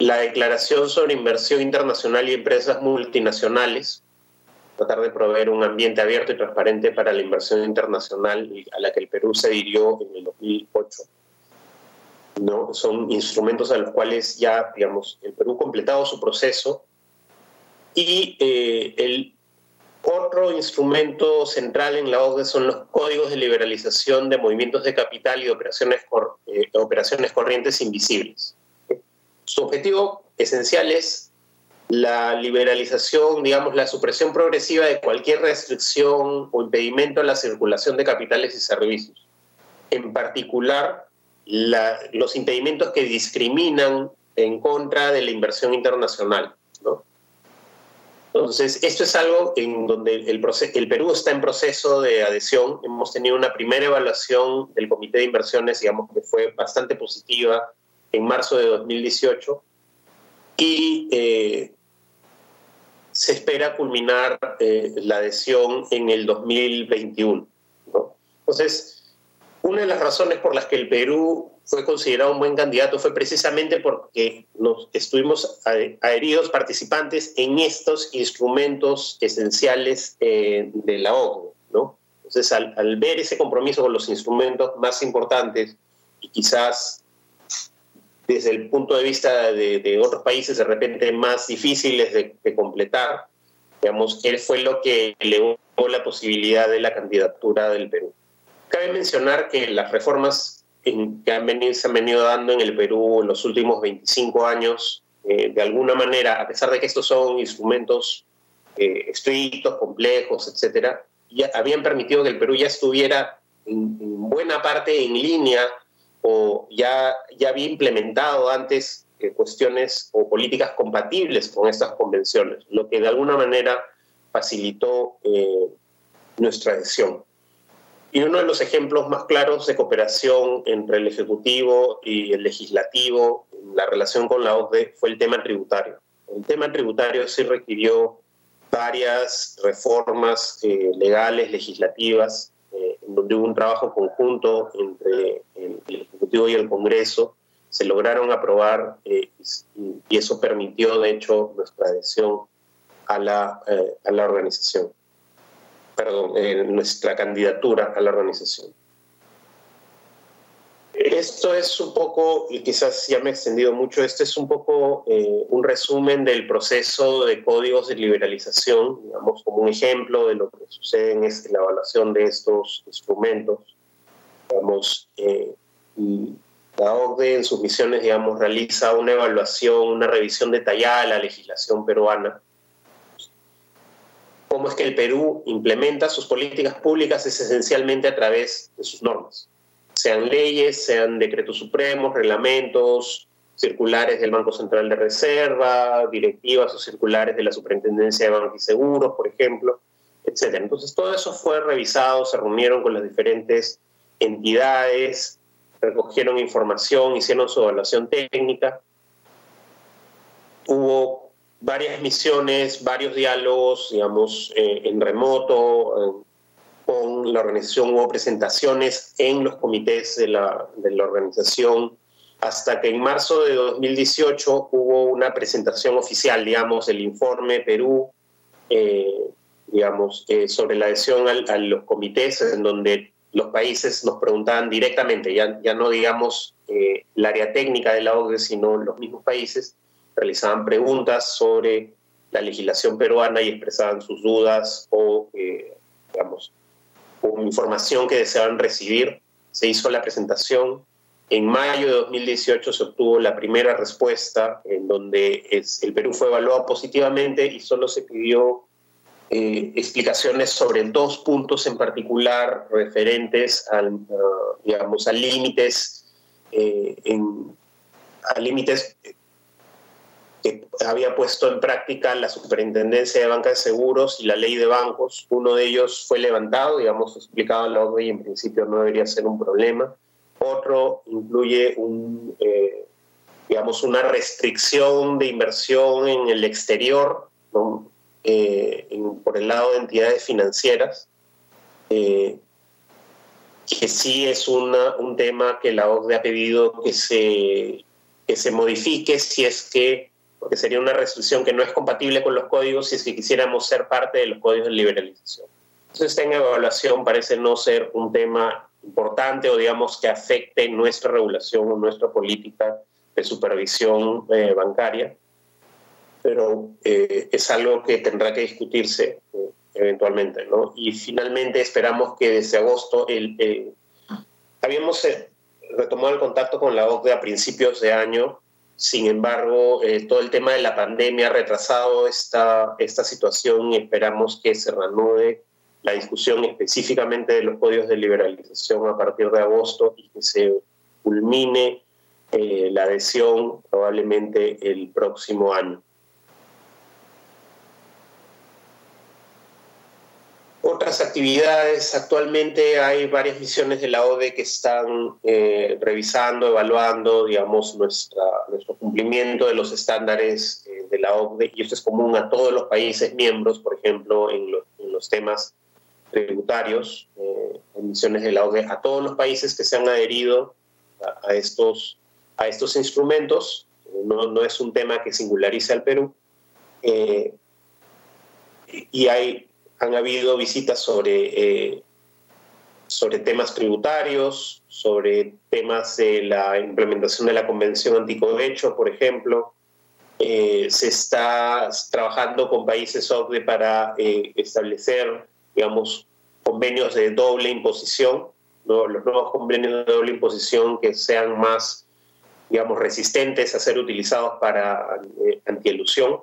la Declaración sobre Inversión Internacional y Empresas Multinacionales tratar de proveer un ambiente abierto y transparente para la inversión internacional a la que el Perú se adhirió en el 2008. ¿no? Son instrumentos a los cuales ya, digamos, el Perú completado su proceso y eh, el otro instrumento central en la OCDE son los códigos de liberalización de movimientos de capital y operaciones, eh, operaciones corrientes invisibles. Su objetivo esencial es la liberalización, digamos, la supresión progresiva de cualquier restricción o impedimento a la circulación de capitales y servicios. En particular, los impedimentos que discriminan en contra de la inversión internacional. Entonces, esto es algo en donde el, Perú está en proceso de adhesión. Hemos tenido una primera evaluación del Comité de Inversiones, digamos que fue bastante positiva en marzo de 2018 y eh, se espera culminar eh, la adhesión en el 2021. Entonces, una de las razones por las que el Perú fue considerado un buen candidato fue precisamente porque nos estuvimos adheridos participantes en estos instrumentos esenciales eh, de la OCDE. ¿no? Entonces, al, al, ver ese compromiso con los instrumentos más importantes y quizás desde el punto de vista de, otros países de repente más difíciles de, de, completar, digamos, él fue lo que elevó la posibilidad de la candidatura del Perú. Cabe mencionar que las reformas que han venido, se han venido dando en el Perú en los últimos 25 años, eh, de alguna manera, a pesar de que estos son instrumentos eh, estrictos, complejos, etcétera, ya habían permitido que el Perú ya estuviera en, buena parte en línea o ya, ya había implementado antes eh, cuestiones o políticas compatibles con estas convenciones, lo que de alguna manera facilitó nuestra adhesión. Y uno de los ejemplos más claros de cooperación entre el Ejecutivo y el Legislativo en la relación con la OCDE fue el tema tributario. El tema tributario sí requirió varias reformas eh, legales, legislativas, eh, en donde hubo un trabajo conjunto entre el, Ejecutivo y el Congreso. Se lograron aprobar eh, y eso permitió, de hecho, nuestra adhesión a la, a la organización perdón, nuestra candidatura a la organización. Esto es un poco, y quizás ya me he extendido mucho, este es un poco eh, un resumen del proceso de códigos de liberalización, digamos, como un ejemplo de lo que sucede en este, la evaluación de estos instrumentos. Digamos, eh, y la OCDE en sus misiones, digamos, realiza una evaluación, una revisión detallada de la legislación peruana cómo es que el Perú implementa sus políticas públicas es esencialmente a través de sus normas, sean leyes, sean decretos supremos, reglamentos, circulares del Banco Central de Reserva, directivas o circulares de la Superintendencia de Bancos y Seguros, por ejemplo, etc. Entonces todo eso fue revisado, se reunieron con las diferentes entidades, recogieron información, hicieron su evaluación técnica. Hubo varias misiones, varios diálogos, digamos, eh, en remoto, con la organización, hubo presentaciones en los comités de la, de la, organización, hasta que en marzo de 2018 hubo una presentación oficial, digamos, del informe Perú, eh, digamos, eh, sobre la adhesión a los comités, en donde los países nos preguntaban directamente, ya, ya no digamos el área técnica de la OCDE, sino los mismos países, realizaban preguntas sobre la legislación peruana y expresaban sus dudas o, eh, digamos, información que deseaban recibir. Se hizo la presentación. En mayo de 2018 se obtuvo la primera respuesta en donde es, el Perú fue evaluado positivamente y solo se pidió eh, explicaciones sobre dos puntos en particular referentes al, digamos, a límites eh, a límites que había puesto en práctica la Superintendencia de Banca de Seguros y la Ley de Bancos. Uno de ellos fue levantado, digamos, explicado en la OCDE y en principio no debería ser un problema. Otro incluye eh, digamos, una restricción de inversión en el exterior eh, por el lado de entidades financieras, eh, que sí es un tema que la OCDE ha pedido que se, que se modifique si es que porque sería una restricción que no es compatible con los códigos si es que quisiéramos ser parte de los códigos de liberalización. Entonces, esta evaluación parece no ser un tema importante o digamos que afecte nuestra regulación o nuestra política de supervisión eh, bancaria, pero eh, es algo que tendrá que discutirse eh, eventualmente. ¿no? Y finalmente esperamos que desde agosto, el, habíamos retomado el contacto con la OCDE a principios de año, sin embargo, todo el tema de la pandemia ha retrasado esta, esta situación y esperamos que se reanude la discusión específicamente de los códigos de liberalización a partir de agosto y que se culmine eh, la adhesión probablemente el próximo año. Otras actividades, actualmente hay varias misiones de la ODE que están eh, revisando, evaluando, digamos, nuestra, nuestro cumplimiento de los estándares eh, de la ODE, y esto es común a todos los países miembros, por ejemplo, en, en los temas tributarios, eh, emisiones de la ODE a todos los países que se han adherido a, estos, a estos instrumentos. No, no, es un tema que singularice al Perú. Y hay, han habido visitas sobre, eh, sobre temas tributarios, sobre temas de la implementación de la Convención Anticohecho, por ejemplo. se está trabajando con países OCDE para establecer digamos, convenios de doble imposición, los nuevos convenios de doble imposición que sean más, digamos, resistentes a ser utilizados para eh, antielusión.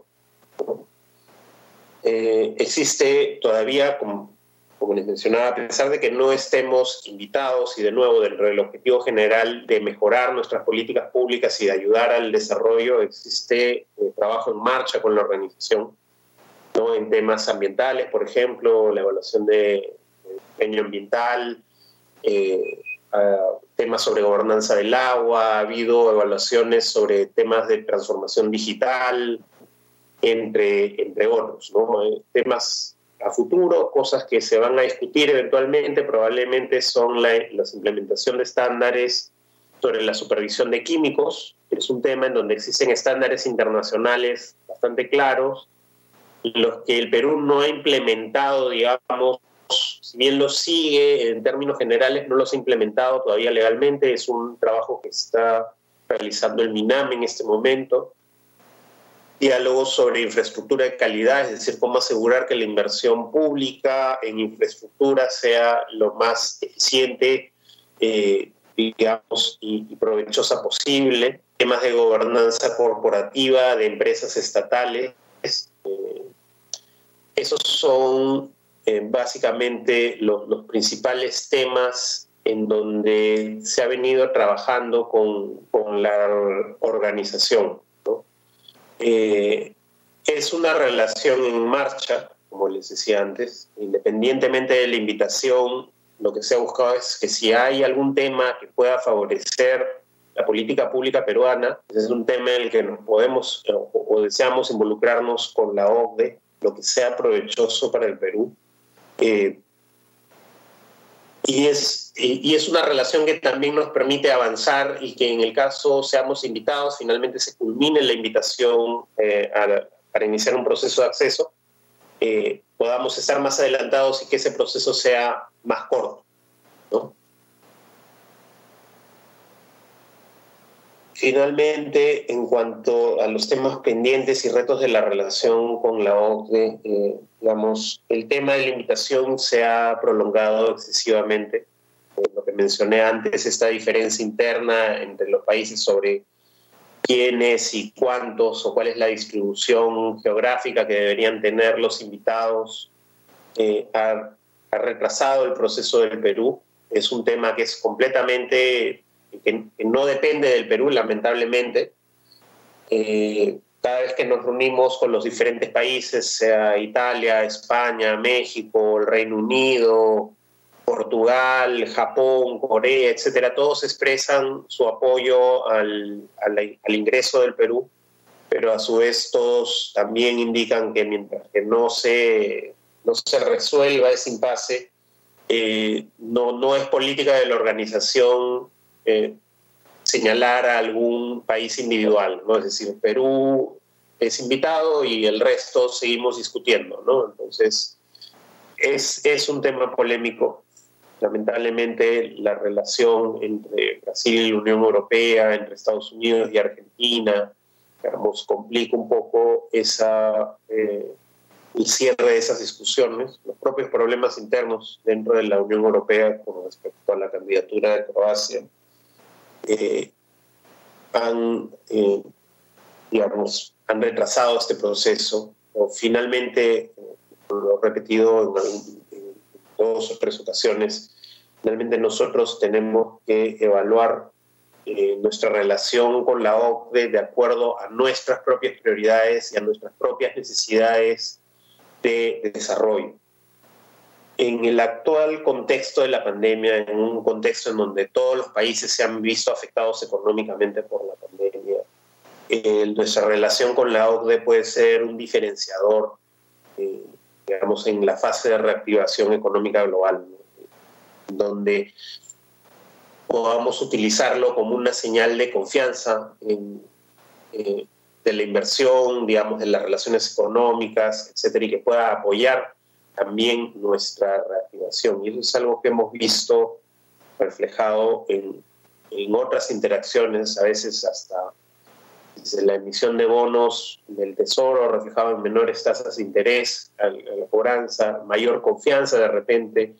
Eh, existe todavía, como, como, les mencionaba, a pesar de que no estemos invitados y de nuevo dentro del objetivo general de mejorar nuestras políticas públicas y de ayudar al desarrollo, existe eh, trabajo en marcha con la organización en temas ambientales, por ejemplo, la evaluación de diseño ambiental, eh, temas sobre gobernanza del agua, ha habido evaluaciones sobre temas de transformación digital, entre, entre otros, ¿no? Eh, temas a futuro, cosas que se van a discutir eventualmente, probablemente son la, la implementación de estándares sobre la supervisión de químicos, que es un tema en donde existen estándares internacionales bastante claros, los que el Perú no ha implementado, digamos, si bien lo sigue en términos generales, no los ha implementado todavía legalmente, es un trabajo que está realizando el MINAM en este momento. Diálogos sobre infraestructura de calidad, es decir, cómo asegurar que la inversión pública en infraestructura sea lo más eficiente, eh, digamos, y, provechosa posible. Temas de gobernanza corporativa de empresas estatales, eh, esos son eh, básicamente los, principales temas en donde se ha venido trabajando con, la organización. Eh, es una relación en marcha, como les decía antes, independientemente de la invitación, lo que se ha buscado es que si hay algún tema que pueda favorecer la política pública peruana, es un tema en el que nos podemos o deseamos involucrarnos con la OCDE lo que sea provechoso para el Perú. Eh, y, es, y, es una relación que también nos permite avanzar y que en el caso seamos invitados, finalmente se culmine la invitación eh, para iniciar un proceso de acceso, eh, podamos estar más adelantados y que ese proceso sea más corto. ¿no? Finalmente, en cuanto a los temas pendientes y retos de la relación con la OCDE, eh, digamos, el tema de la invitación se ha prolongado excesivamente. Eh, lo que mencioné antes, esta diferencia interna entre los países sobre quiénes y cuántos o cuál es la distribución geográfica que deberían tener los invitados, eh, ha, ha retrasado el proceso del Perú. Es un tema que es completamente que, no depende del Perú, lamentablemente. Eh, cada vez que nos reunimos con los diferentes países, sea Italia, España, México, el Reino Unido, Portugal, Japón, Corea, etcétera, todos expresan su apoyo al, al, ingreso del Perú, pero a su vez todos también indican que mientras que no se, no se resuelva ese impasse, eh, no, no es política de la organización señalar a algún país individual, ¿no? Es decir, Perú es invitado y el resto seguimos discutiendo, ¿no? Entonces, es, es un tema polémico. Lamentablemente, la relación entre Brasil y la Unión Europea, entre Estados Unidos y Argentina, digamos, complica un poco esa, eh, el cierre de esas discusiones, los propios problemas internos dentro de la Unión Europea con respecto a la candidatura de Croacia. Eh, han, eh, digamos, han retrasado este proceso o finalmente, lo he repetido en, dos o tres ocasiones, finalmente nosotros tenemos que evaluar eh, nuestra relación con la OCDE de acuerdo a nuestras propias prioridades y a nuestras propias necesidades de desarrollo en el actual contexto de la pandemia, en un contexto en donde todos los países se han visto afectados económicamente por la pandemia, eh, nuestra relación con la OCDE puede ser un diferenciador, eh, digamos, en la fase de reactivación económica global, donde podamos utilizarlo como una señal de confianza eh, de la inversión, digamos, de las relaciones económicas, etcétera, y que pueda apoyar también nuestra reactivación. Y eso es algo que hemos visto reflejado en, en otras interacciones, a veces hasta desde la emisión de bonos del Tesoro, reflejado en menores tasas de interés, a la cobranza, mayor confianza de repente.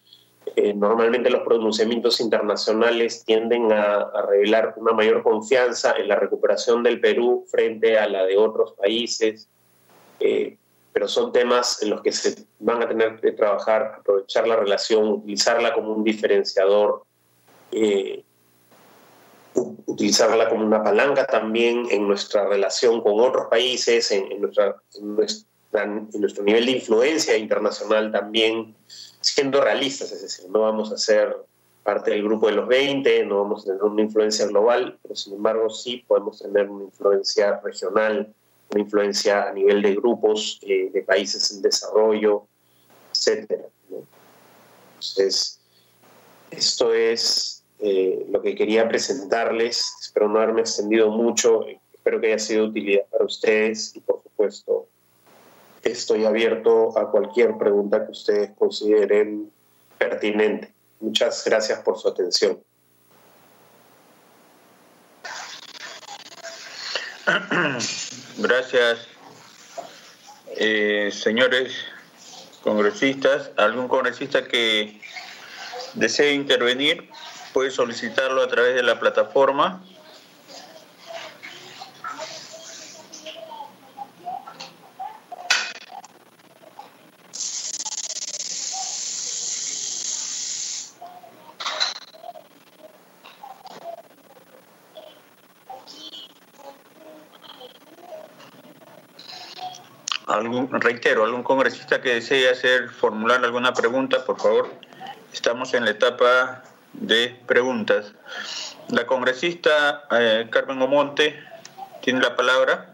Eh, normalmente los pronunciamientos internacionales tienden a, a, revelar una mayor confianza en la recuperación del Perú frente a la de otros países. Eh, pero son temas en los que se van a tener que trabajar, aprovechar la relación, utilizarla como un diferenciador, eh, utilizarla como una palanca también en nuestra relación con otros países, en, en, nuestro nivel de influencia internacional también, siendo realistas, es decir, no vamos a ser parte del grupo de los 20, no vamos a tener una influencia global, pero sin embargo sí podemos tener una influencia regional una influencia a nivel de grupos eh, de países en desarrollo, etc. Entonces, esto es eh, lo que quería presentarles. Espero no haberme extendido mucho. Espero que haya sido de utilidad para ustedes y, por supuesto, estoy abierto a cualquier pregunta que ustedes consideren pertinente. Muchas gracias por su atención. [CLEARS THROAT] Gracias, eh, señores congresistas. ¿Algún congresista que desee intervenir puede solicitarlo a través de la plataforma? Reitero, algún congresista que desee hacer, formular alguna pregunta, por favor, estamos en la etapa de preguntas. La congresista eh, Carmen Omonte tiene la palabra.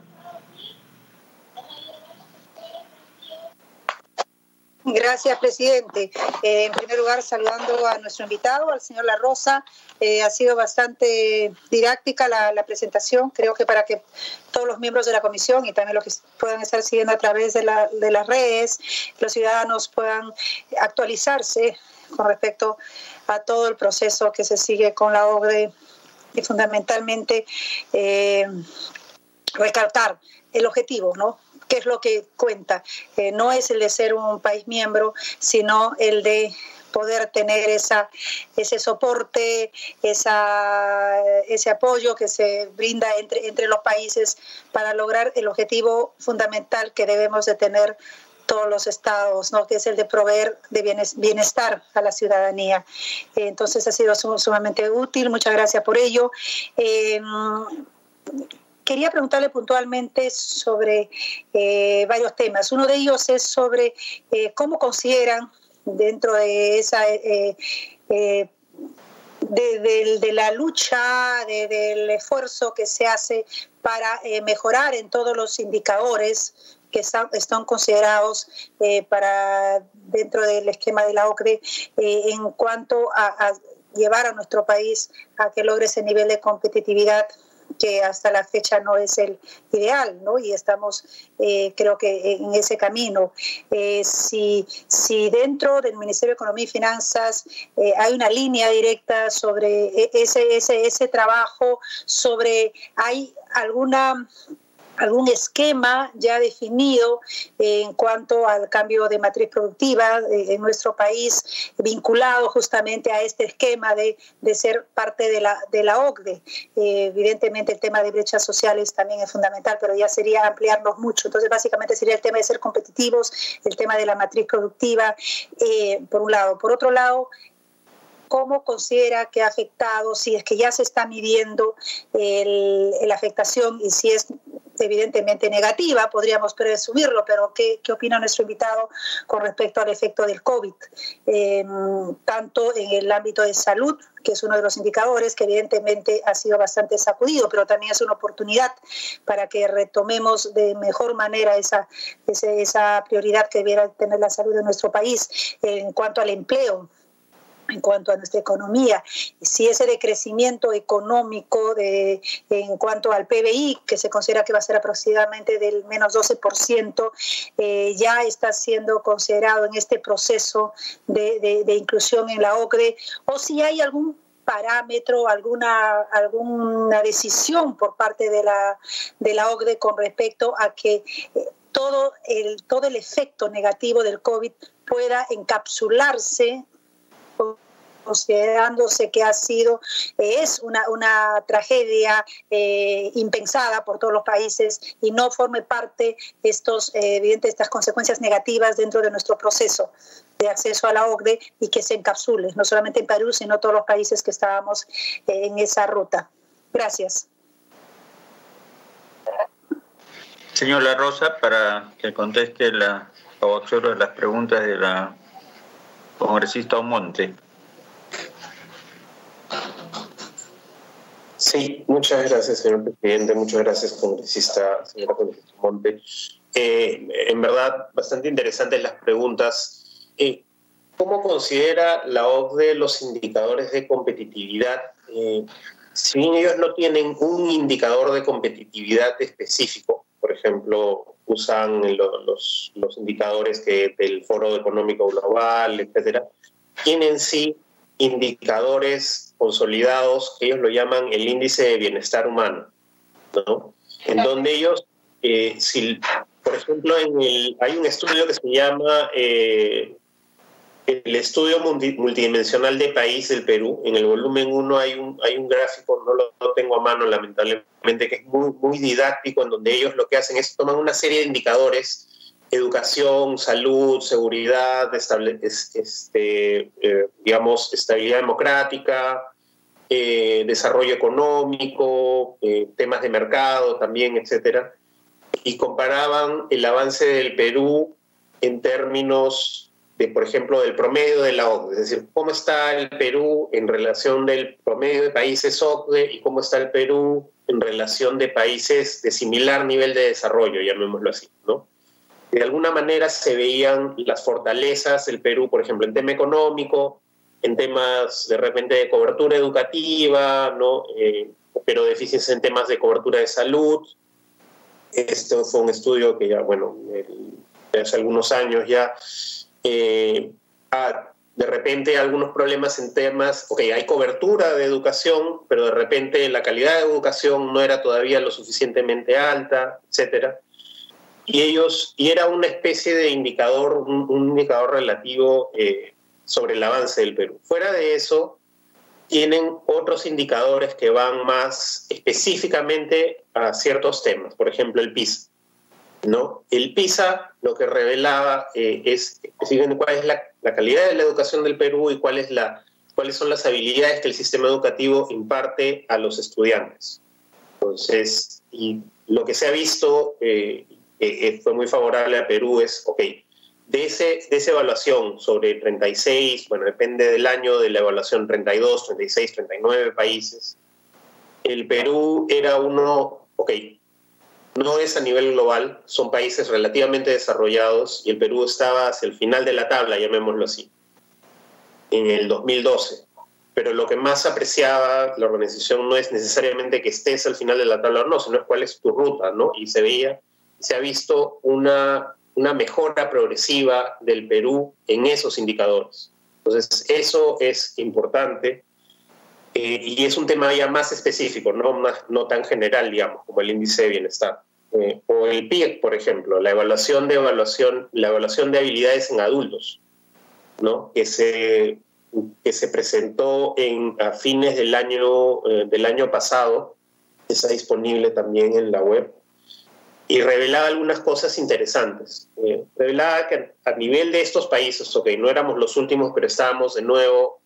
Gracias, presidente. Eh, en primer lugar, saludando a nuestro invitado, al señor La Rosa. Eh, ha sido bastante didáctica la, presentación. Creo que para que todos los miembros de la comisión y también los que puedan estar siguiendo a través de, de las redes, los ciudadanos puedan actualizarse con respecto a todo el proceso que se sigue con la OCDE y fundamentalmente eh, recalcar el objetivo, ¿no? Qué es lo que cuenta. Eh, no es el de ser un país miembro, sino el de poder tener esa, ese soporte, esa, ese apoyo que se brinda entre, entre los países para lograr el objetivo fundamental que debemos de tener todos los estados, ¿no? que es el de proveer de bienestar a la ciudadanía. Entonces ha sido sumamente útil, muchas gracias por ello. Eh, quería preguntarle puntualmente sobre eh, varios temas. Uno de ellos es sobre eh, cómo consideran dentro de esa... Eh, de, la lucha, del esfuerzo que se hace para mejorar en todos los indicadores que están, considerados para dentro del esquema de la OCDE en cuanto a llevar a nuestro país a que logre ese nivel de competitividad hasta la fecha no es el ideal, ¿no? Y estamos, eh, creo que, en ese camino. Eh, si, si dentro del Ministerio de Economía y Finanzas eh, hay una línea directa sobre e, ese, ese, ese trabajo, sobre hay alguna algún esquema ya definido en cuanto al cambio de matriz productiva en nuestro país, vinculado justamente a este esquema de, de ser parte de la, de la OCDE. Eh, evidentemente el tema de brechas sociales también es fundamental, pero ya sería ampliarnos mucho. Entonces básicamente sería el tema de ser competitivos, el tema de la matriz productiva, eh, por un lado. Por otro lado, cómo considera que ha afectado, si es que ya se está midiendo la afectación y si es evidentemente negativa, podríamos presumirlo, pero ¿qué, qué opina nuestro invitado con respecto al efecto del COVID? Em, tanto en el ámbito de salud, que es uno de los indicadores que evidentemente ha sido bastante sacudido, pero también es una oportunidad para que retomemos de mejor manera esa, esa, esa prioridad que debiera tener la salud de nuestro país en cuanto al empleo en cuanto a nuestra economía. Si ese decrecimiento económico de, en cuanto al PBI, que se considera que va a ser aproximadamente del menos 12%, eh, ya está siendo considerado en este proceso de, inclusión en la OCDE, o si hay algún parámetro, alguna, alguna decisión por parte de la, de la OCDE con respecto a que eh, todo el, todo el efecto negativo del COVID pueda encapsularse considerándose que ha sido, es una, una tragedia eh, impensada por todos los países y no forme parte estos, eh, evidente, estas consecuencias negativas dentro de nuestro proceso de acceso a la OCDE y que se encapsule, no solamente en Perú, sino todos los países que estábamos en esa ruta. Gracias. Señor La Rosa, para que conteste la, o las preguntas de la congresista Omonte. Sí, muchas gracias, señor presidente. Muchas gracias, congresista, señora congresista Monte. Eh, en verdad, bastante interesantes las preguntas. Eh, ¿Cómo considera la OCDE los indicadores de competitividad? Eh, si bien ellos no tienen un indicador de competitividad específico, por ejemplo, usan los, indicadores que del Foro Económico Global, etcétera, tienen sí indicadores consolidados que ellos lo llaman el índice de bienestar humano, ¿no? En donde ellos, eh, si, por ejemplo, en el, hay un estudio que se llama eh, el estudio multidimensional de país del Perú. En el volumen 1 hay un, hay un gráfico, no lo, tengo a mano lamentablemente, que es muy, muy didáctico, en donde ellos lo que hacen es tomar una serie de indicadores educación, salud, seguridad, este, eh, digamos, estabilidad democrática, eh, desarrollo económico, eh, temas de mercado también, etcétera, y comparaban el avance del Perú en términos de, por ejemplo, del promedio de la OCDE, es decir, cómo está el Perú en relación del promedio de países OCDE y cómo está el Perú en relación de países de similar nivel de desarrollo, llamémoslo así, ¿no? De alguna manera se veían las fortalezas del Perú, por ejemplo, en tema económico, en temas de repente de cobertura educativa, ¿no? Eh, pero deficiencias en temas de cobertura de salud. Esto fue un estudio que ya, bueno, hace algunos años ya. Eh, de repente algunos problemas en temas, ok, hay cobertura de educación, pero de repente la calidad de educación no era todavía lo suficientemente alta, etcétera y ellos, y era una especie de indicador, un, indicador relativo eh, sobre el avance del Perú. Fuera de eso, tienen otros indicadores que van más específicamente a ciertos temas, por ejemplo el PISA. ¿no? El PISA lo que revelaba eh, es cuál es la, la, calidad de la educación del Perú y cuál es la, cuáles son las habilidades que el sistema educativo imparte a los estudiantes. Entonces, y lo que se ha visto, eh, eh, fue muy favorable a Perú es, ok, de, ese, de esa evaluación sobre 36, bueno, depende del año de la evaluación, 32, 36, 39 países, el Perú era uno, ok, no es a nivel global, son países relativamente desarrollados y el Perú estaba hacia el final de la tabla, llamémoslo así, en el 2012. pero lo que más apreciaba la organización no es necesariamente que estés al final de la tabla o no, sino cuál es tu ruta, ¿no? Y se veía, se ha visto una, una mejora progresiva del Perú en esos indicadores. Entonces, eso es importante eh, y es un tema ya más específico, no, no tan general, digamos, como el índice de bienestar. Eh, o el PIEC, por ejemplo, la evaluación de evaluación, la evaluación de habilidades en adultos, ¿no? que, se, que se presentó en, a fines del año, eh, del año pasado, está disponible también en la web, y revelaba algunas cosas interesantes. revelaba que a nivel de estos países, ok, no éramos los últimos, pero estábamos de nuevo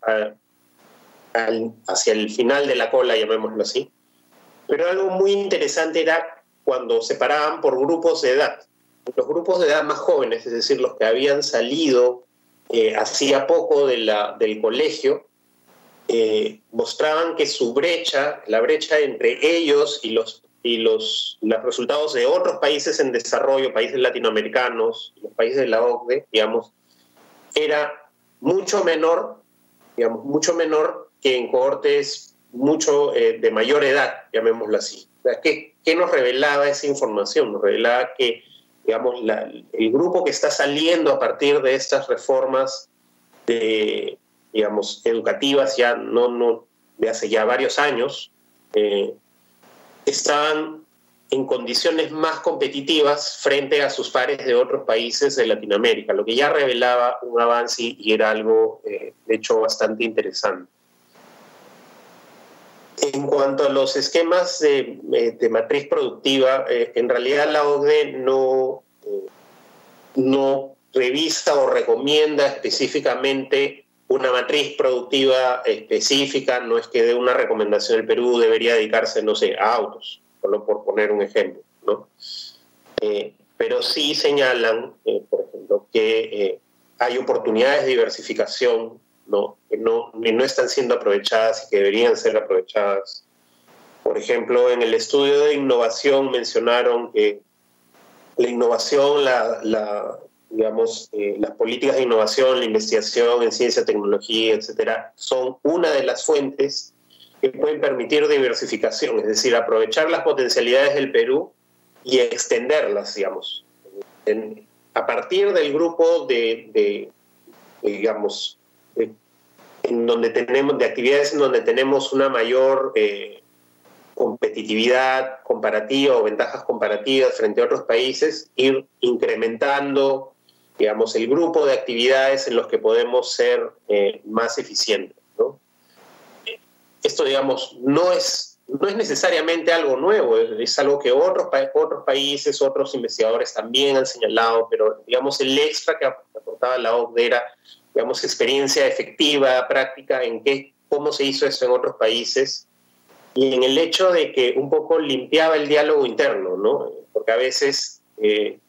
hacia el final de la cola, llamémoslo así. Pero algo muy interesante era cuando separaban por grupos de edad. Los grupos de edad más jóvenes, es decir, los que habían salido eh, hacía poco de la, del colegio, eh, mostraban que su brecha, la brecha entre ellos y los y los, los resultados de otros países en desarrollo, países latinoamericanos, los países de la OCDE, digamos, era mucho menor, digamos, mucho menor que en cohortes mucho eh, de mayor edad, llamémoslo así. ¿qué, ¿qué, nos revelaba esa información? Nos revelaba que digamos, el grupo que está saliendo a partir de estas reformas de, digamos, educativas, ya no, no de hace ya varios años, eh, estaban en condiciones más competitivas frente a sus pares de otros países de Latinoamérica, lo que ya revelaba un avance y era algo, eh, de hecho, bastante interesante. En cuanto a los esquemas de, eh, matriz productiva, eh, en realidad la OCDE no, no revisa o recomienda específicamente una matriz productiva específica, no es que dé una recomendación, el Perú debería dedicarse, no sé, a autos, solo por poner un ejemplo, ¿no? pero sí señalan, por ejemplo, que hay oportunidades de diversificación ¿no? Que no, no están siendo aprovechadas y que deberían ser aprovechadas. Por ejemplo, en el estudio de innovación mencionaron que la innovación, la, digamos, eh, las políticas de innovación, la investigación en ciencia, tecnología, etcétera, son una de las fuentes que pueden permitir diversificación, es decir, aprovechar las potencialidades del Perú y extenderlas, digamos. a partir del grupo de digamos, en donde tenemos, de actividades en donde tenemos una mayor eh, competitividad comparativa o ventajas comparativas frente a otros países, ir incrementando, digamos, el grupo de actividades en los que podemos ser eh, más eficientes. Esto, digamos, no es, no es necesariamente algo nuevo, es, algo que otros, otros países, otros investigadores también han señalado, pero, digamos, el extra que aportaba la OCDE era digamos, experiencia efectiva, práctica, en qué, cómo se hizo eso en otros países y en el hecho de que un poco limpiaba el diálogo interno, ¿no? Porque a veces eh,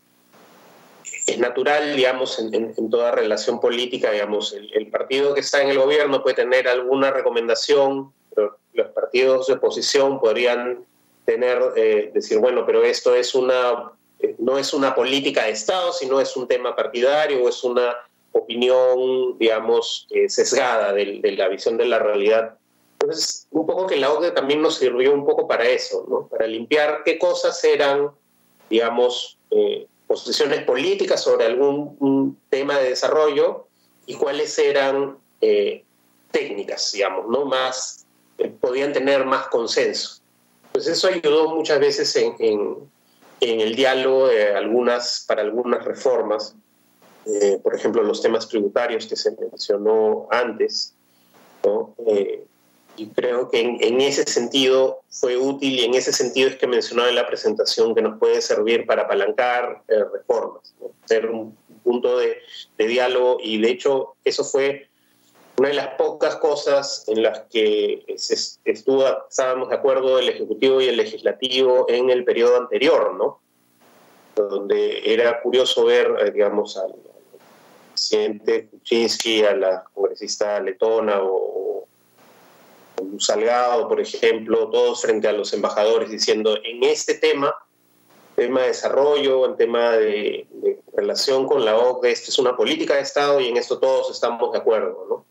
es natural, digamos, en, toda relación política, digamos, el, partido que está en el gobierno puede tener alguna recomendación, pero los partidos de oposición podrían tener, eh, decir, bueno, pero esto es una, eh, no es una política de Estado, sino es un tema partidario o es una opinión, digamos, eh, sesgada de, la visión de la realidad. Entonces, un poco que la OCDE también nos sirvió un poco para eso, ¿no? Para limpiar qué cosas eran, digamos, eh, posiciones políticas sobre algún tema de desarrollo y cuáles eran eh, técnicas, digamos, ¿no? Más, podían tener más consenso. Pues eso ayudó muchas veces en, en, en el diálogo de algunas, para algunas reformas eh, por ejemplo, los temas tributarios que se mencionó antes. Eh, y creo que en, ese sentido fue útil y en ese sentido es que mencionaba en la presentación que nos puede servir para apalancar eh, reformas, ser un punto de, diálogo y de hecho eso fue una de las pocas cosas en las que estuvo, estábamos de acuerdo el Ejecutivo y el Legislativo en el periodo anterior, ¿no? donde era curioso ver, digamos, al, presidente Kuczynski, a la congresista letona o, Salgado, por ejemplo, todos frente a los embajadores diciendo en este tema, tema de desarrollo, en tema de, relación con la OCDE, esto es una política de Estado y en esto todos estamos de acuerdo, ¿no?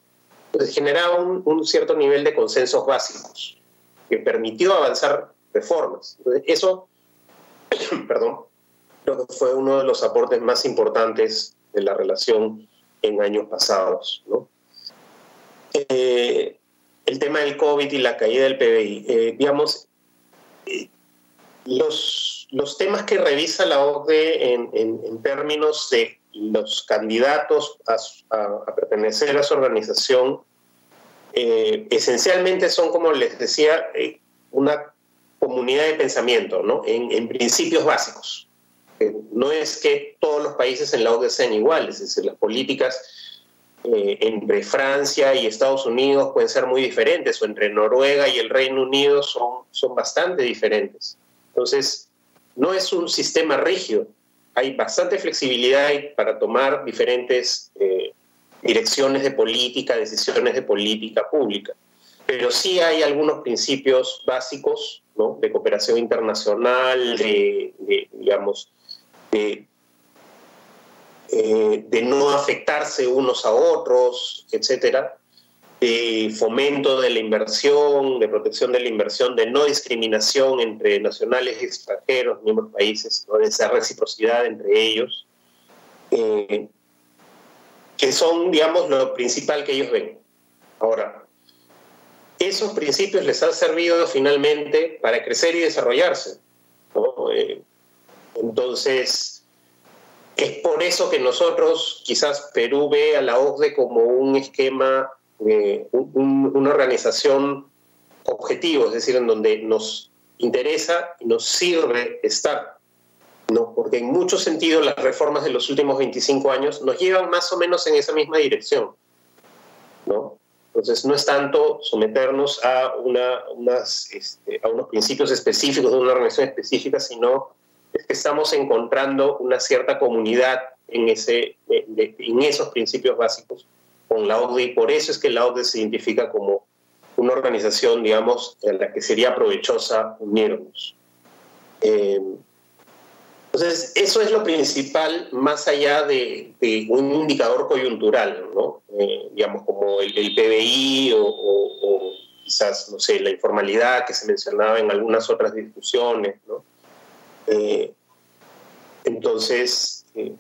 Entonces generaba un, un cierto nivel de consensos básicos que permitió avanzar reformas. Entonces, eso, [CLEARS THROAT] perdón, creo que fue uno de los aportes más importantes de la relación en años pasados. ¿no? Eh, el tema del COVID y la caída del PBI. Eh, digamos, eh, los, los temas que revisa la OCDE en, en, términos de los candidatos a, a, pertenecer a su organización, esencialmente son, como les decía, una comunidad de pensamiento, ¿no? En, en principios básicos. no es que todos los países en la OCDE sean iguales, es decir, las políticas eh, entre Francia y Estados Unidos pueden ser muy diferentes, o entre Noruega y el Reino Unido son, son bastante diferentes. Entonces, no es un sistema rígido, hay bastante flexibilidad para tomar diferentes eh, direcciones de política, decisiones de política pública. Pero sí hay algunos principios básicos ¿no? de cooperación internacional, de, de digamos, de eh, de no afectarse unos a otros, etcétera, de fomento de la inversión, de protección de la inversión, de no discriminación entre nacionales y extranjeros, miembros países, de esa reciprocidad entre ellos, eh, que son, digamos, lo principal que ellos ven. Ahora, esos principios les han servido finalmente para crecer y desarrollarse. Eh, entonces, es por eso que nosotros, quizás Perú ve a la OCDE como un esquema, una organización objetivo, es decir, en donde nos interesa y nos sirve estar. ¿no? Porque en muchos sentidos las reformas de los últimos 25 años nos llevan más o menos en esa misma dirección. ¿no? Entonces no es tanto someternos a, una, unas, este, a unos principios específicos de una organización específica, sino es que estamos encontrando una cierta comunidad en, ese, en esos principios básicos con la OCDE y por eso es que la OCDE se identifica como una organización, digamos, a la que sería provechosa unirnos. Eh, entonces, eso es lo principal más allá de, un indicador coyuntural, ¿no? Eh, digamos, como el, PBI o, o, quizás, no sé, la informalidad que se mencionaba en algunas otras discusiones, ¿no? Eh, entonces, eh,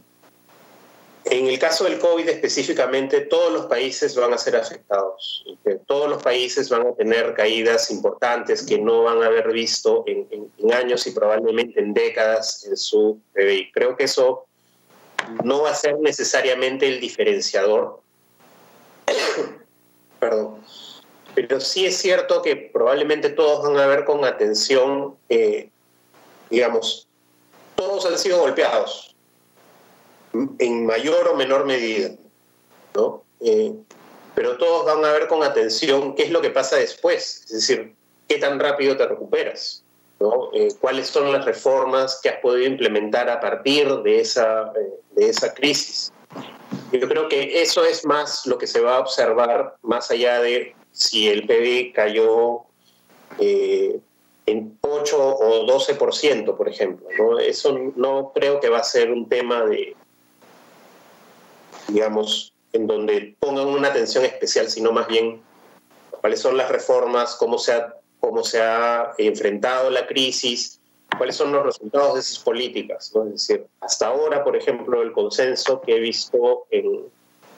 en el caso del COVID específicamente, todos los países van a ser afectados. Todos los países van a tener caídas importantes que no van a haber visto en, años y probablemente en décadas en su PBI. Creo que eso no va a ser necesariamente el diferenciador. [COUGHS] Perdón. Pero sí es cierto que probablemente todos van a ver con atención eh, digamos, todos han sido golpeados en mayor o menor medida, ¿no? Eh, pero todos van a ver con atención qué es lo que pasa después, es decir, qué tan rápido te recuperas, ¿no? Eh, cuáles son las reformas que has podido implementar a partir de esa, eh, de esa crisis. Yo creo que eso es más lo que se va a observar más allá de si el PIB cayó en 8 o 12%, por ejemplo. ¿no? Eso no creo que va a ser un tema de, digamos, en donde pongan una atención especial, sino más bien cuáles son las reformas, cómo se ha, cómo se ha enfrentado la crisis, cuáles son los resultados de esas políticas. ¿no? Es decir, hasta ahora, por ejemplo, el consenso que he visto en,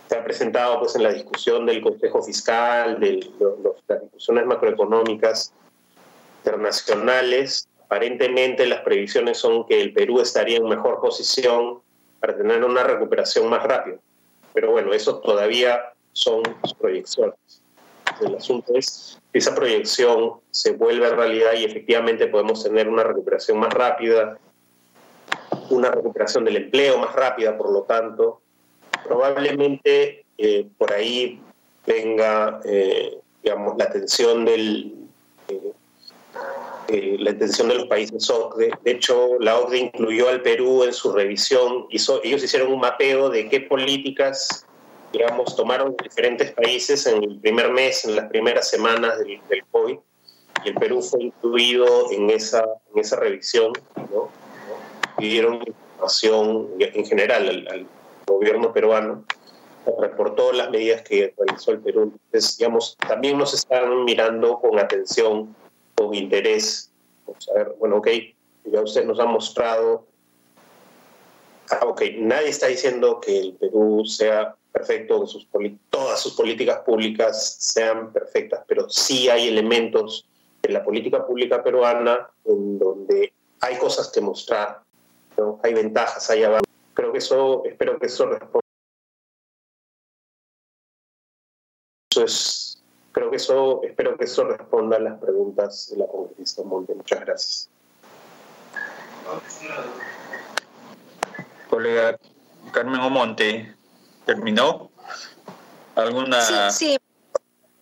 se ha presentado pues, en la discusión del Consejo Fiscal, de las discusiones macroeconómicas, internacionales, aparentemente las previsiones son que el Perú estaría en mejor posición para tener una recuperación más rápida. Pero bueno, eso todavía son proyecciones. El asunto es que esa proyección se vuelve realidad y efectivamente podemos tener una recuperación más rápida, una recuperación del empleo más rápida, por lo tanto, probablemente eh, por ahí venga, eh, digamos, la atención del, eh, la intención de los países OCDE. De hecho, la OCDE incluyó al Perú en su revisión. Hizo, ellos hicieron un mapeo de qué políticas, digamos, tomaron diferentes países en el primer mes, en las primeras semanas del, del COVID. Y el Perú fue incluido en esa, en esa revisión. ¿no? Pidieron información en general al, gobierno peruano por todas las medidas que realizó el Perú. Entonces, digamos, también nos están mirando con atención, con interés. Vamos a ver, bueno, ok, ya usted nos ha mostrado. Ah, ok, nadie está diciendo que el Perú sea perfecto, que sus todas sus políticas públicas sean perfectas, pero sí hay elementos de la política pública peruana en donde hay cosas que mostrar, ¿no? hay ventajas, hay avances. Creo que eso, espero que eso responda. Eso es, creo que eso, espero que eso responda a las preguntas de la congresista Monte. Muchas gracias. Colega Carmen Omonte, ¿terminó? ¿Alguna? Sí, sí.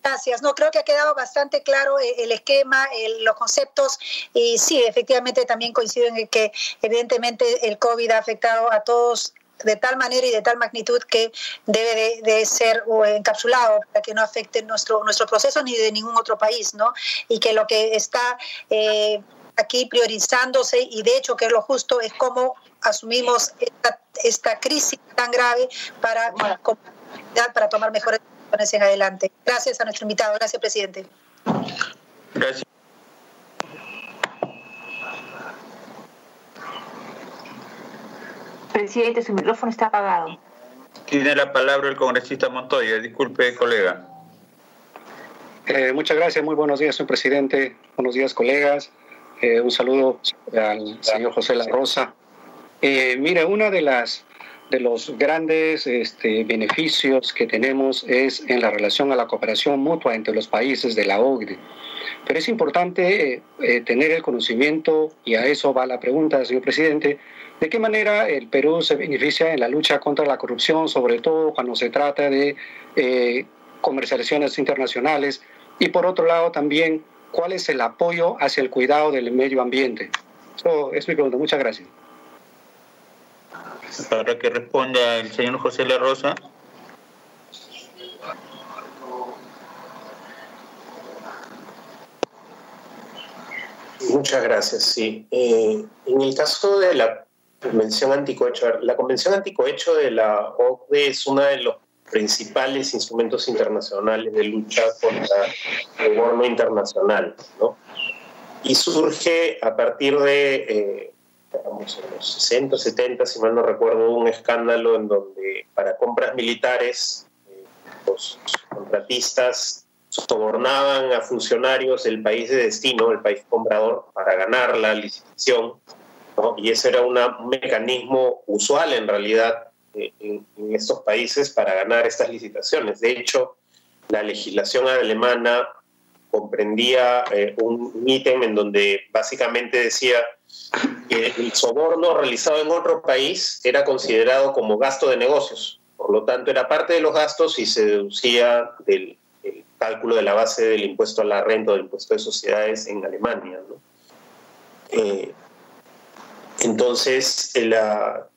Gracias. No, creo que ha quedado bastante claro eh, el esquema, los conceptos y sí, efectivamente también coincido en que evidentemente el COVID ha afectado a todos de tal manera y de tal magnitud que debe de, ser encapsulado para que no afecte nuestro, nuestro proceso ni de ningún otro país, ¿no? Y que lo que está eh, aquí priorizándose y de hecho que es lo justo es cómo asumimos esta, esta crisis tan grave para, para tomar mejores decisiones en adelante. Gracias a nuestro invitado. Gracias, presidente. Gracias. Presidente, su micrófono está apagado. Tiene la palabra el congresista Montoya. Disculpe, colega. Eh, muchas gracias. Muy buenos días, señor presidente. Buenos días, colegas. Eh, un saludo al señor José La Rosa. Eh, mire, una de las de los grandes este, beneficios que tenemos es en la relación a la cooperación mutua entre los países de la OCDE. Pero es importante tener el conocimiento, y a eso va la pregunta, señor presidente, ¿De qué manera el Perú se beneficia en la lucha contra la corrupción, sobre todo cuando se trata de eh, comercializaciones internacionales? Y por otro lado también, ¿cuál es el apoyo hacia el cuidado del medio ambiente? Eso es mi pregunta. Muchas gracias. Para que responda el señor José La Rosa. Muchas gracias, sí. Eh, en el caso de la Convención Anticohecho. La Convención Anticohecho de la OCDE es uno de los principales instrumentos internacionales de lucha contra el gobierno internacional, ¿no? Y surge a partir de, eh, digamos, en los 60, 70, si mal no recuerdo, un escándalo en donde para compras militares eh, los contratistas sobornaban a funcionarios del país de destino, el país comprador, para ganar la licitación y ese era un mecanismo usual en realidad eh, en, estos países para ganar estas licitaciones. De hecho, la legislación alemana comprendía eh, un ítem en donde básicamente decía que el soborno realizado en otro país era considerado como gasto de negocios. Por lo tanto, era parte de los gastos y se deducía del, cálculo de la base del impuesto a la renta o del impuesto de sociedades en Alemania. ¿no? Eh, entonces, la,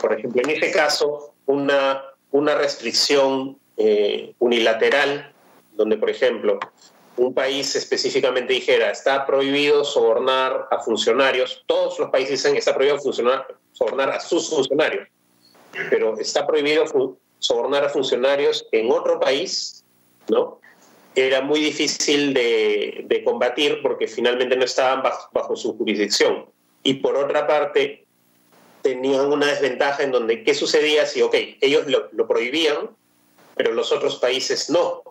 por ejemplo, en este caso, una, una restricción eh, unilateral, donde, por ejemplo, un país específicamente dijera, está prohibido sobornar a funcionarios, todos los países dicen, está prohibido sobornar a sus funcionarios, pero está prohibido sobornar a funcionarios en otro país, ¿no? Era muy difícil de, combatir porque finalmente no estaban bajo su jurisdicción y por otra parte tenían una desventaja en donde, ¿qué sucedía si, ok, ellos lo, prohibían, pero los otros países no?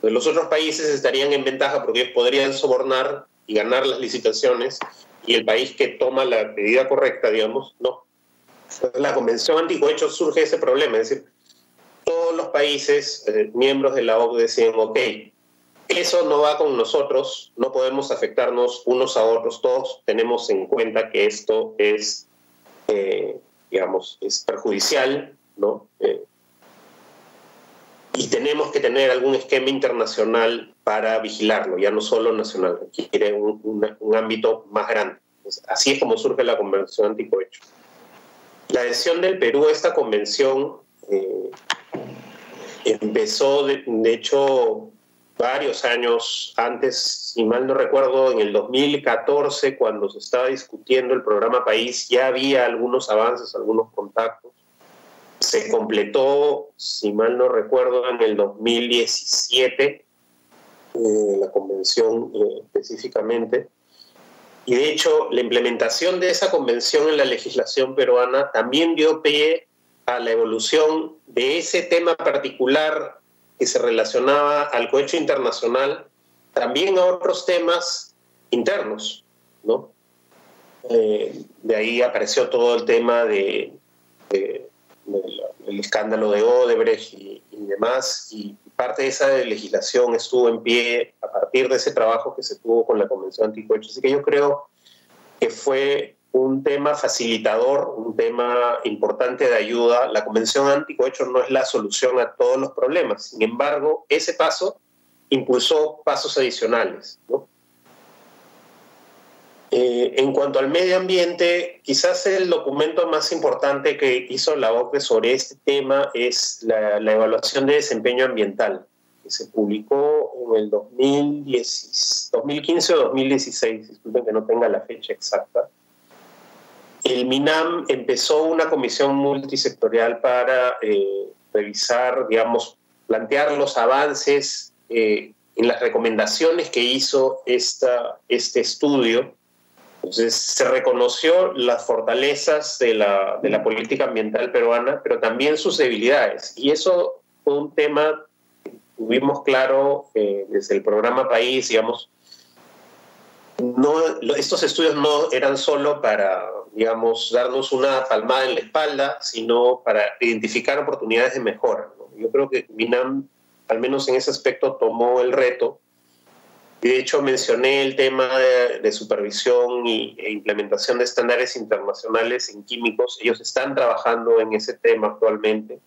los otros países estarían en ventaja porque ellos podrían sobornar y ganar las licitaciones y el país que toma la medida correcta, digamos, no. La Convención Anticohecho surge ese problema, es decir, todos los países eh, miembros de la OCDE decían, ok, eso no va con nosotros, no podemos afectarnos unos a otros, todos tenemos en cuenta que esto es, eh, digamos, es perjudicial, ¿no? Eh, y tenemos que tener algún esquema internacional para vigilarlo, ya no solo nacional, requiere un, ámbito más grande. así es como surge la Convención Anticohecho. La adhesión del Perú a esta convención eh, empezó, de hecho, varios años antes, si mal no recuerdo, en el 2014, cuando se estaba discutiendo el programa País, ya había algunos avances, algunos contactos. se completó, si mal no recuerdo, en el 2017, eh, la convención eh, específicamente. Y de hecho, la implementación de esa convención en la legislación peruana también dio pie a la evolución de ese tema particular que se relacionaba al cohecho internacional, también a otros temas internos, ¿no? Eh, de ahí apareció todo el tema de, del escándalo de Odebrecht y, demás, y parte de esa legislación estuvo en pie a partir de ese trabajo que se tuvo con la Convención Anticohecho. Así que yo creo que fue un tema facilitador, un tema importante de ayuda. La Convención Anticohecho no es la solución a todos los problemas. Sin embargo, ese paso impulsó pasos adicionales. ¿no? Eh, en cuanto al medio ambiente, quizás el documento más importante que hizo la OCDE sobre este tema es la, evaluación de desempeño ambiental, que se publicó en el 2015 o 2016, disculpen que no tenga la fecha exacta. El MINAM empezó una comisión multisectorial para eh, revisar, digamos, plantear los avances eh, en las recomendaciones que hizo esta, este estudio entonces se reconoció las fortalezas de la, de la política ambiental peruana, pero también sus debilidades. Y eso fue un tema que tuvimos claro eh, desde el programa País, digamos, no, estos estudios no eran solo para, digamos, darnos una palmada en la espalda, sino para identificar oportunidades de mejora. Yo creo que MINAM, al menos en ese aspecto, tomó el reto de hecho, mencioné el tema de, supervisión y, e implementación de estándares internacionales en químicos. Ellos están trabajando en ese tema actualmente.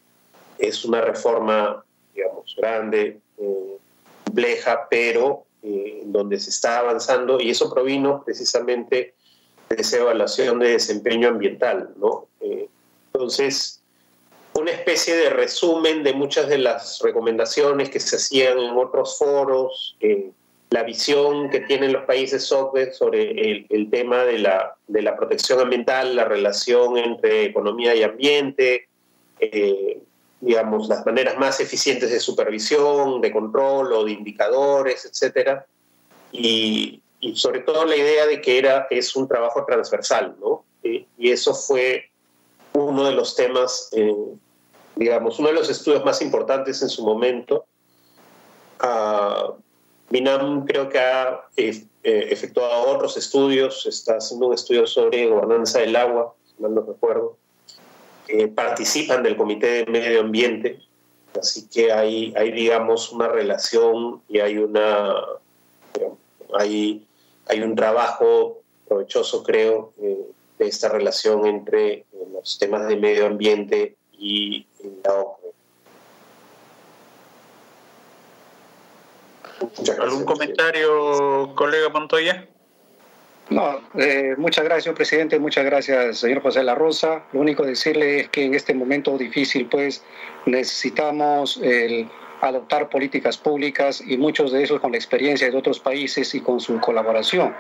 Es una reforma, digamos, grande, eh, compleja, pero eh, donde se está avanzando y eso provino precisamente de esa evaluación de desempeño ambiental. ¿no? Eh, entonces, una especie de resumen de muchas de las recomendaciones que se hacían en otros foros la visión que tienen los países SOCDE sobre el, tema de la, de la, protección ambiental, la relación entre economía y ambiente, eh, digamos, las maneras más eficientes de supervisión, de control o de indicadores, etc. Y, sobre todo la idea de que era, es un trabajo transversal, ¿no? Eh, y eso fue uno de los temas, eh, digamos, uno de los estudios más importantes en su momento. Uh, Minam creo que ha eh, efectuado otros estudios, está haciendo un estudio sobre gobernanza del agua, si mal no recuerdo. participan del Comité de Medio Ambiente, así que hay, hay digamos, una relación y hay, una, hay, hay un trabajo provechoso, creo, eh, de esta relación entre eh, los temas de medio ambiente y la OCDE. ¿Algún comentario, colega Montoya? No, eh, muchas gracias, presidente. Muchas gracias, señor José La Rosa. Lo único decirle es que en este momento difícil, pues, necesitamos el adoptar políticas públicas y muchos de esos con la experiencia de otros países y con su colaboración.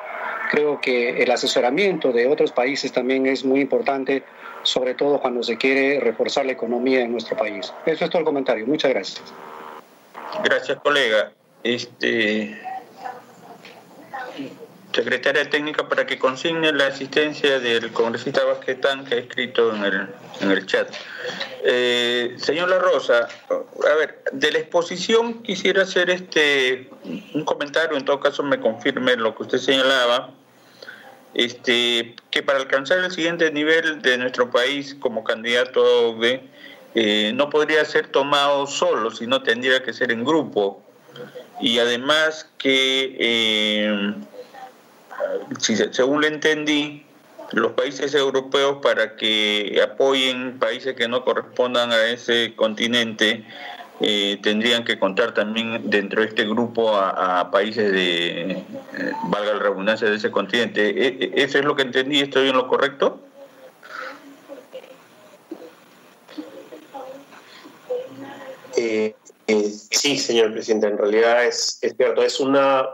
Creo que el asesoramiento de otros países también es muy importante, sobre todo cuando se quiere reforzar la economía en nuestro país. Eso es todo el comentario. Muchas gracias. Gracias, colega este, secretaria técnica para que consigne la asistencia del congresista Basquetán que ha escrito en el, en el chat. Eh, señor La Rosa, a ver, de la exposición quisiera hacer este un comentario, en todo caso me confirme lo que usted señalaba, este, que para alcanzar el siguiente nivel de nuestro país como candidato a OVE, eh, no podría ser tomado solo, sino tendría que ser en grupo y además que, eh, según le entendí, los países europeos para que apoyen países que no correspondan a ese continente, eh, tendrían que contar también dentro de este grupo a, países de, eh, valga la redundancia, de ese continente. ¿E, e, ¿Eso es lo que entendí? ¿Estoy en lo correcto? Eh, sí, señor presidente, en realidad es cierto, es una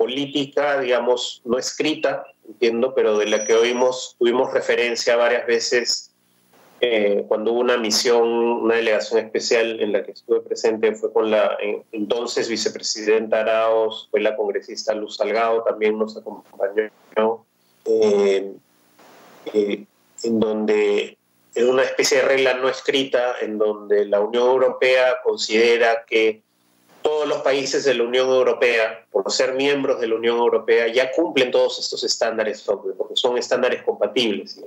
política, digamos, no escrita, entiendo, pero de la que oímos, tuvimos referencia varias veces eh, cuando hubo una misión, una delegación especial en la que estuve presente fue con la entonces vicepresidenta Araos, fue la congresista Luz Salgado, también nos acompañó, eh, eh, en donde es una especie de regla no escrita en donde la Unión Europea considera que todos los países de la Unión Europea, por ser miembros de la Unión Europea, ya cumplen todos estos estándares porque son estándares compatibles.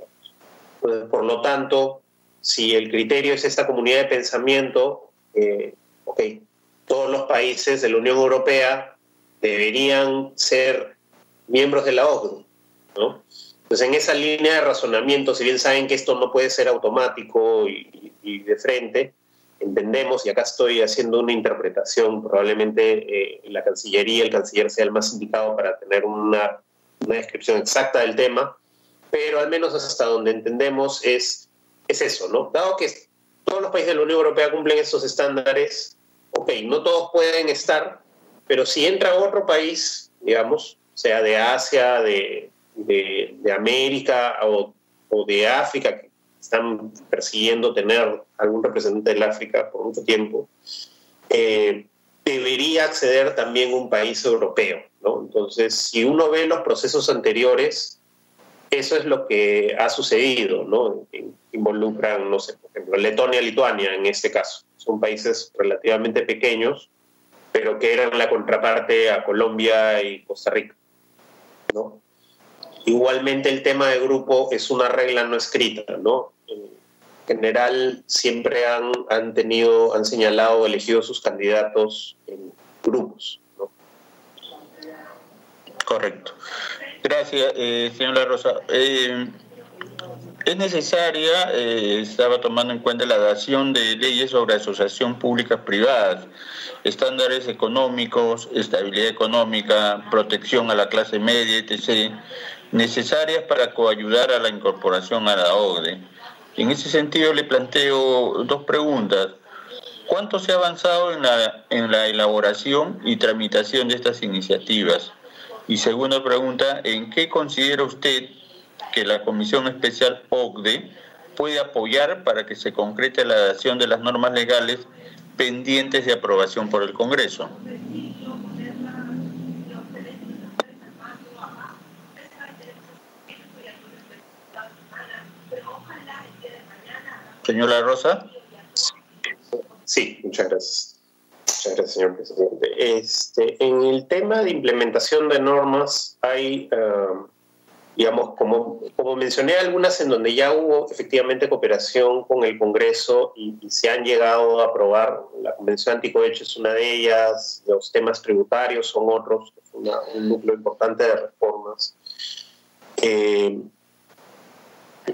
por lo tanto, si el criterio es esta comunidad de pensamiento, eh, ok, todos los países de la Unión Europea deberían ser miembros de la OCDE, ¿no? Entonces, en esa línea de razonamiento, si bien saben que esto no puede ser automático y, de frente, entendemos, y acá estoy haciendo una interpretación, probablemente eh, la Cancillería, el canciller sea el más indicado para tener una, una descripción exacta del tema, pero al menos hasta donde entendemos es es eso, ¿no? Dado que todos los países de la Unión Europea cumplen esos estándares, ok, no todos pueden estar, pero si entra otro país, digamos, sea de Asia, de, de, América o, o, de África, que están persiguiendo tener algún representante del África por mucho tiempo, eh, debería acceder también un país europeo, ¿no? Entonces, si uno ve los procesos anteriores, eso es lo que ha sucedido, ¿no? Involucran, no sé, por ejemplo, Letonia Lituania en este caso. Son países relativamente pequeños, pero que eran la contraparte a Colombia y Costa Rica, ¿no? Igualmente el tema de grupo es una regla no escrita, ¿no? En general siempre han, han tenido, han señalado, elegido sus candidatos en grupos, ¿no? Correcto. Gracias, eh, señora Rosa. Eh, es necesaria, eh, estaba tomando en cuenta la dación de leyes sobre asociación públicas privadas, estándares económicos, estabilidad económica, protección a la clase media, etc., necesarias para coayudar a la incorporación a la OCDE. En ese sentido le planteo dos preguntas. ¿Cuánto se ha avanzado en la, en la elaboración y tramitación de estas iniciativas? Y segunda pregunta, ¿en qué considera usted que la Comisión Especial OCDE puede apoyar para que se concrete la adaptación de las normas legales pendientes de aprobación por el Congreso? Señora Rosa. Sí, muchas gracias. Muchas gracias, señor presidente. Este, en el tema de implementación de normas hay, um, digamos, como, como mencioné, algunas en donde ya hubo efectivamente cooperación con el Congreso y, se han llegado a aprobar. La Convención Anticohecho es una de ellas, los temas tributarios son otros, es un núcleo importante de reformas.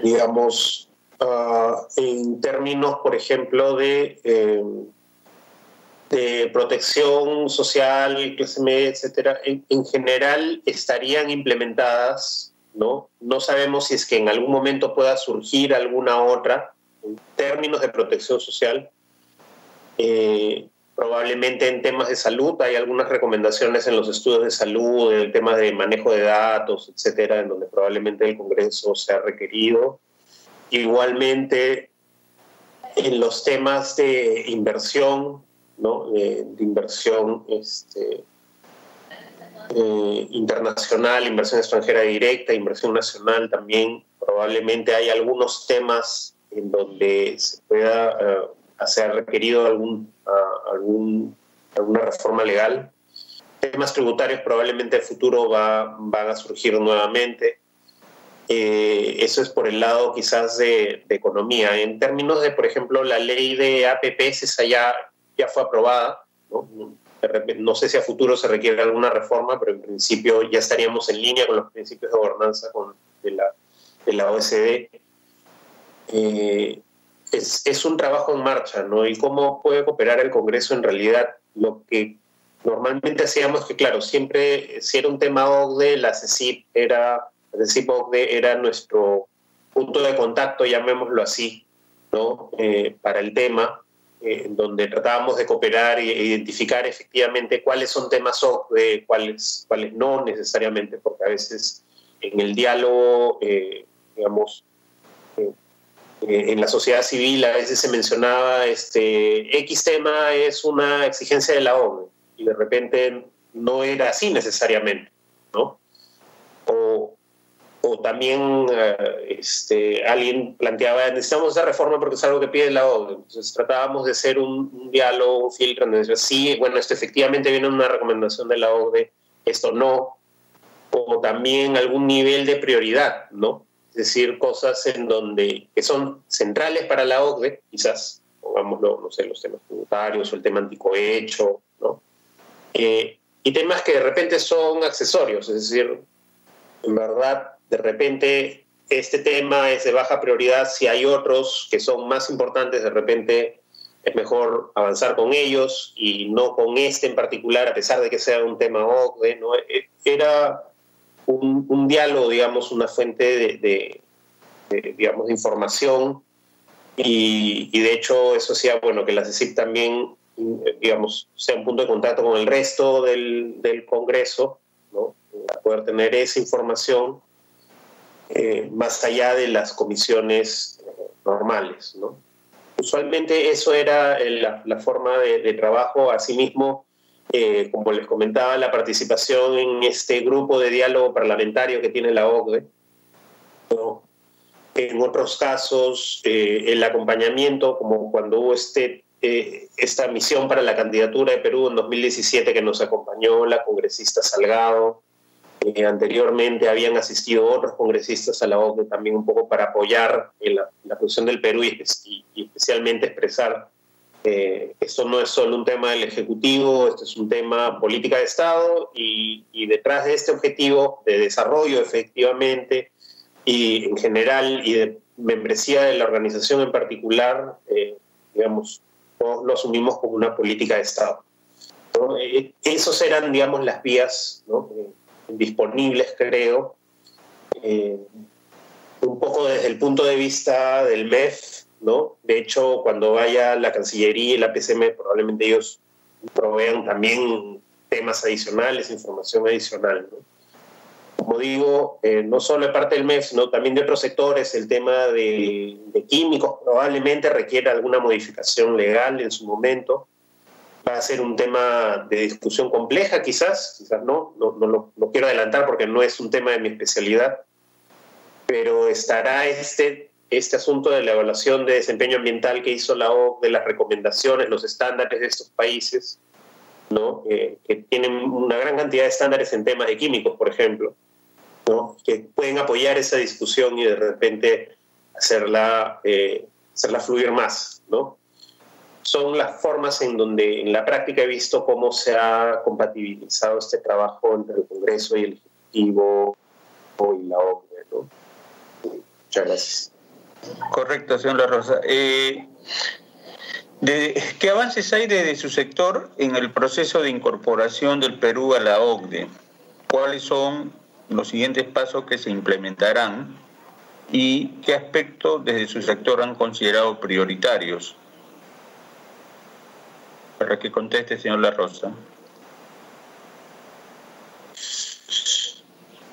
Digamos, uh, en términos, por ejemplo, de... Eh, protección social, clase media, etcétera, en, general estarían implementadas, ¿no? No sabemos si es que en algún momento pueda surgir alguna otra en términos de protección social. Eh, probablemente en temas de salud hay algunas recomendaciones en los estudios de salud, en el tema de manejo de datos, etcétera, en donde probablemente el Congreso sea requerido. Igualmente, en los temas de inversión, de, inversión este, eh, internacional, inversión extranjera directa, inversión nacional también. Probablemente hay algunos temas en donde se pueda uh, hacer requerido algún, algún, alguna reforma legal. Temas tributarios probablemente en el futuro va, van a surgir nuevamente. Eh, eso es por el lado quizás de, de, economía. En términos de, por ejemplo, la ley de APPs, esa ya ya fue aprobada. ¿no? sé si a futuro se requiere alguna reforma, pero en principio ya estaríamos en línea con los principios de gobernanza con, de, la, de la OSD. Eh, es, es, un trabajo en marcha, ¿no? Y cómo puede cooperar el Congreso en realidad. Lo que normalmente hacíamos que, claro, siempre, si era un tema OCDE, la CECIP era, la CECIP OCDE era nuestro punto de contacto, llamémoslo así, ¿no? Eh, para el tema. Eh, donde tratábamos de cooperar e identificar efectivamente cuáles son temas OCDE, cuáles, cuáles no necesariamente, porque a veces en el diálogo, eh, digamos, eh, en la sociedad civil a veces se mencionaba este X tema es una exigencia de la ONU y de repente no era así necesariamente, ¿no? También eh, este, alguien planteaba, necesitamos esa reforma porque es algo que pide la ONU. Entonces tratábamos de hacer un, diálogo, un filtro, donde decía, sí, bueno, esto efectivamente viene una recomendación de la ONU, esto no, o también algún nivel de prioridad, ¿no? Es decir, cosas en donde, que son centrales para la OCDE, quizás, pongámoslo, no sé, los temas tributarios o el tema anticohecho, ¿no? Eh, y temas que de repente son accesorios, es decir, en verdad, de repente este tema es de baja prioridad, si hay otros que son más importantes, de repente es mejor avanzar con ellos y no con este en particular, a pesar de que sea un tema OCDE. E, era un, diálogo, digamos, una fuente de, digamos, de información y, de hecho eso hacía, bueno, que la CECIP también, digamos, sea un punto de contacto con el resto del, del Congreso, ¿no? Poder tener esa información eh, más allá de las comisiones normales, ¿no? Usualmente eso era la, la forma de, trabajo, asimismo, eh, como les comentaba, la participación en este grupo de diálogo parlamentario que tiene la OCDE. En otros casos, eh, el acompañamiento, como cuando hubo este, eh, esta misión para la candidatura de Perú en 2017 que nos acompañó la congresista Salgado. Anteriormente habían asistido otros congresistas a la OCDE también un poco para apoyar la, la posición del Perú y, y especialmente expresar eh, esto no es solo un tema del Ejecutivo, esto es un tema política de Estado y, detrás de este objetivo de desarrollo efectivamente y en general y de membresía de la organización en particular, eh, digamos, lo asumimos como una política de Estado. ¿no? Eh, esos eran, digamos, las vías disponibles, creo, un poco desde el punto de vista del MEF, ¿no? De hecho, cuando vaya la Cancillería y la PCM, probablemente ellos provean también temas adicionales, información adicional, Como digo, eh, no solo de parte del MEF, sino también de otros sectores, el tema de, químicos probablemente requiera alguna modificación legal en su momento. Va a ser un tema de discusión compleja, quizás, quizás no, no, no lo quiero adelantar porque no es un tema de mi especialidad, pero estará este este asunto de la evaluación de desempeño ambiental que hizo la OCDE, las recomendaciones, los estándares de estos países, ¿no? Eh, que tienen una gran cantidad de estándares en temas de químicos, por ejemplo, ¿no? que pueden apoyar esa discusión y de repente hacerla, eh, hacerla fluir más. ¿no? Son las formas en donde en la práctica he visto cómo se ha compatibilizado este trabajo entre el Congreso y el Ejecutivo y la OCDE. ¿no? Muchas gracias. Correcto, señor La Rosa. Eh, ¿Qué avances hay desde su sector en el proceso de incorporación del Perú a la OCDE? ¿Cuáles son los siguientes pasos que se implementarán y qué aspectos desde su sector han considerado prioritarios? Para que conteste, señor La Rosa.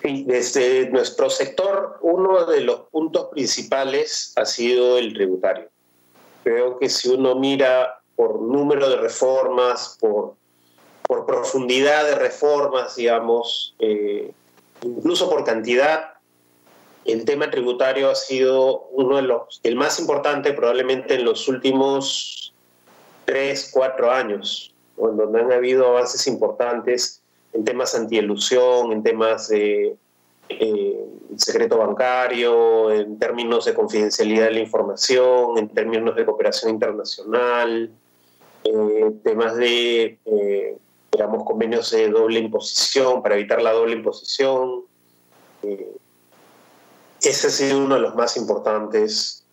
desde nuestro sector, uno de los puntos principales ha sido el tributario. Creo que si uno mira por número de reformas, por, por profundidad de reformas, digamos, eh, incluso por cantidad, el tema tributario ha sido uno de los, el más importante probablemente en los últimos tres, cuatro años, donde han habido avances importantes en temas antielusión, en temas de eh, secreto bancario, en términos de confidencialidad de la información, en términos de cooperación internacional, eh, temas de, eh, convenios de doble imposición para evitar la doble imposición. Ese ha sido uno de los más importantes.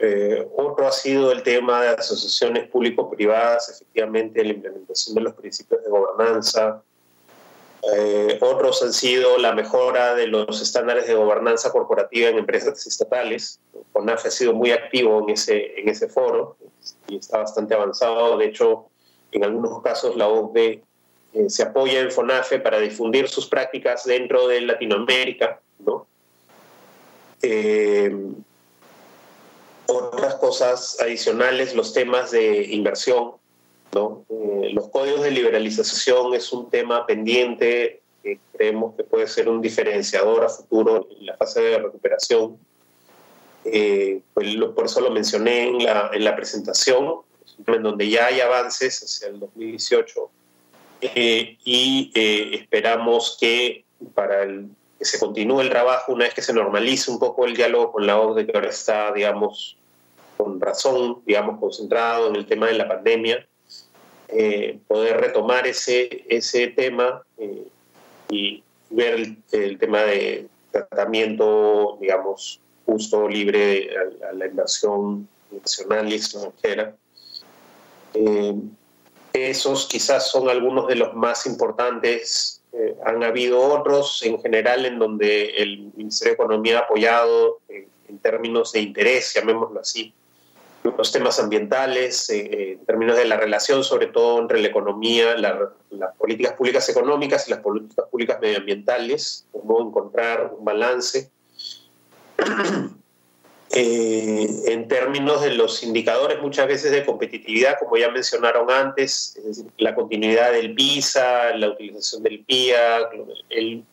otro ha sido el tema de asociaciones público-privadas, efectivamente, la implementación de los principios de gobernanza, eh, otros han sido la mejora de los estándares de gobernanza corporativa en empresas estatales. CONAFE ha sido muy activo en ese, en ese foro y está bastante avanzado. De hecho, en algunos casos la OCDE eh, se apoya en FONAFE para difundir sus prácticas dentro de Latinoamérica. ¿no? Eh, otras cosas adicionales, los temas de inversión. ¿no? Eh, los códigos de liberalización es un tema pendiente que creemos que puede ser un diferenciador a futuro en la fase de recuperación. Eh, pues por eso lo mencioné en la, en la presentación, en donde ya hay avances hacia el 2018 eh, y esperamos que para el que se continúe el trabajo una vez que se normalice un poco el diálogo con la OCDE, que ahora está, digamos, con razón, digamos, concentrado en el tema de la pandemia, eh, poder retomar ese, ese tema eh, y ver el, tema de tratamiento, digamos, justo, libre a, la inversión nacional y extranjera. Eh, esos quizás son algunos de los más importantes eh, han habido otros en general en donde el Ministerio de Economía ha apoyado eh, en términos de interés, llamémoslo así, los temas ambientales, eh, en términos de la relación sobre todo entre la economía, las políticas públicas económicas y las políticas públicas medioambientales, cómo encontrar un balance. Eh, en términos de los indicadores muchas veces de competitividad, como ya mencionaron antes, es decir, la continuidad del PISA, la utilización del PIA, el,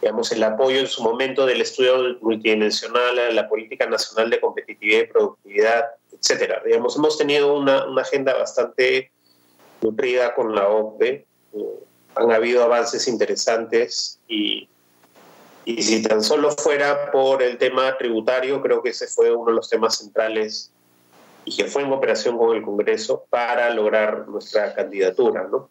digamos, el apoyo en su momento del estudio multidimensional la política nacional de competitividad y productividad, etcétera. Digamos, hemos tenido una, una agenda bastante nutrida con la OCDE. Eh, han habido avances interesantes y y si tan solo fuera por el tema tributario, creo que ese fue uno de los temas centrales y que fue en operación con el Congreso para lograr nuestra candidatura, ¿no?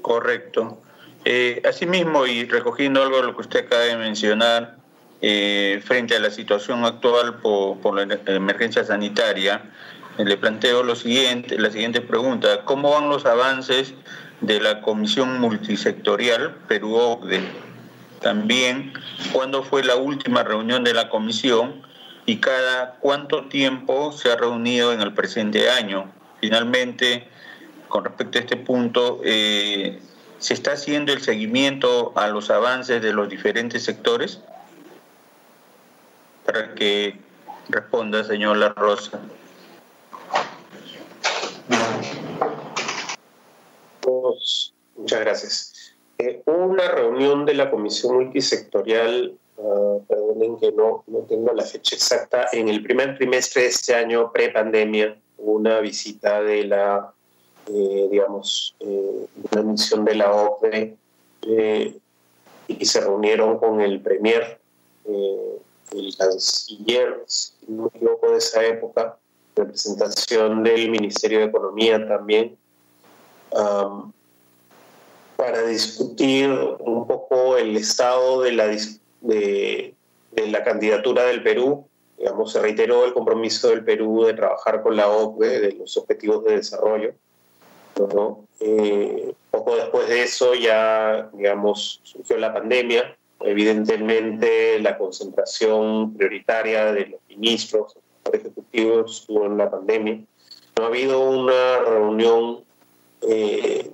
Correcto. Eh, asimismo, y recogiendo algo de lo que usted acaba de mencionar, eh, frente a la situación actual por, por la emergencia sanitaria, eh, le planteo lo siguiente, la siguiente pregunta. ¿Cómo van los avances de la Comisión Multisectorial Perú-OCDE? También cuándo fue la última reunión de la comisión y cada cuánto tiempo se ha reunido en el presente año. Finalmente, con respecto a este punto, eh, ¿se está haciendo el seguimiento a los avances de los diferentes sectores? Para que responda, señor La Rosa. Muchas gracias una reunión de la Comisión Multisectorial, uh, perdonen que no, no tengo la fecha exacta, en el primer trimestre de este año, pre-pandemia, una visita de la, eh, digamos, eh, una misión de la OCDE eh, y se reunieron con el Premier, el canciller, si no me equivoco, de esa época, representación del Ministerio de Economía también. Um, para discutir un poco el estado de la, de, la candidatura del Perú. Digamos, se reiteró el compromiso del Perú de trabajar con la OCDE, de los objetivos de desarrollo. Eh, poco después de eso ya, digamos, surgió la pandemia. Evidentemente, la concentración prioritaria de los ministros ejecutivos estuvo en la pandemia. No ha habido una reunión eh,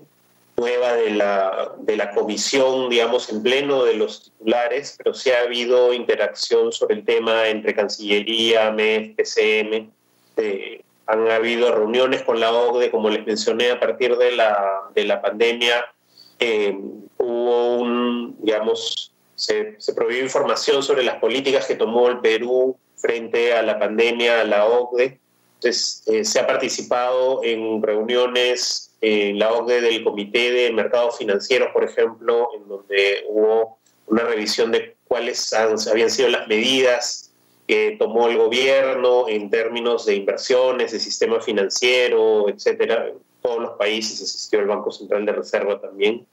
nueva de la, de la comisión, digamos, en pleno de los titulares, pero sí ha habido interacción sobre el tema entre Cancillería, MEF, PCM. Eh, han habido reuniones con la OCDE, como les mencioné, a partir de la, de la pandemia. Eh, hubo un, digamos, se, se proveyó información sobre las políticas que tomó el Perú frente a la pandemia, a la OCDE. Entonces, eh, se ha participado en reuniones la OCDE del Comité de Mercados Financieros, por ejemplo, en donde hubo una revisión de cuáles habían sido las medidas que tomó el gobierno en términos de inversiones, de sistema financiero, etcétera. En todos los países asistió el Banco Central de Reserva también.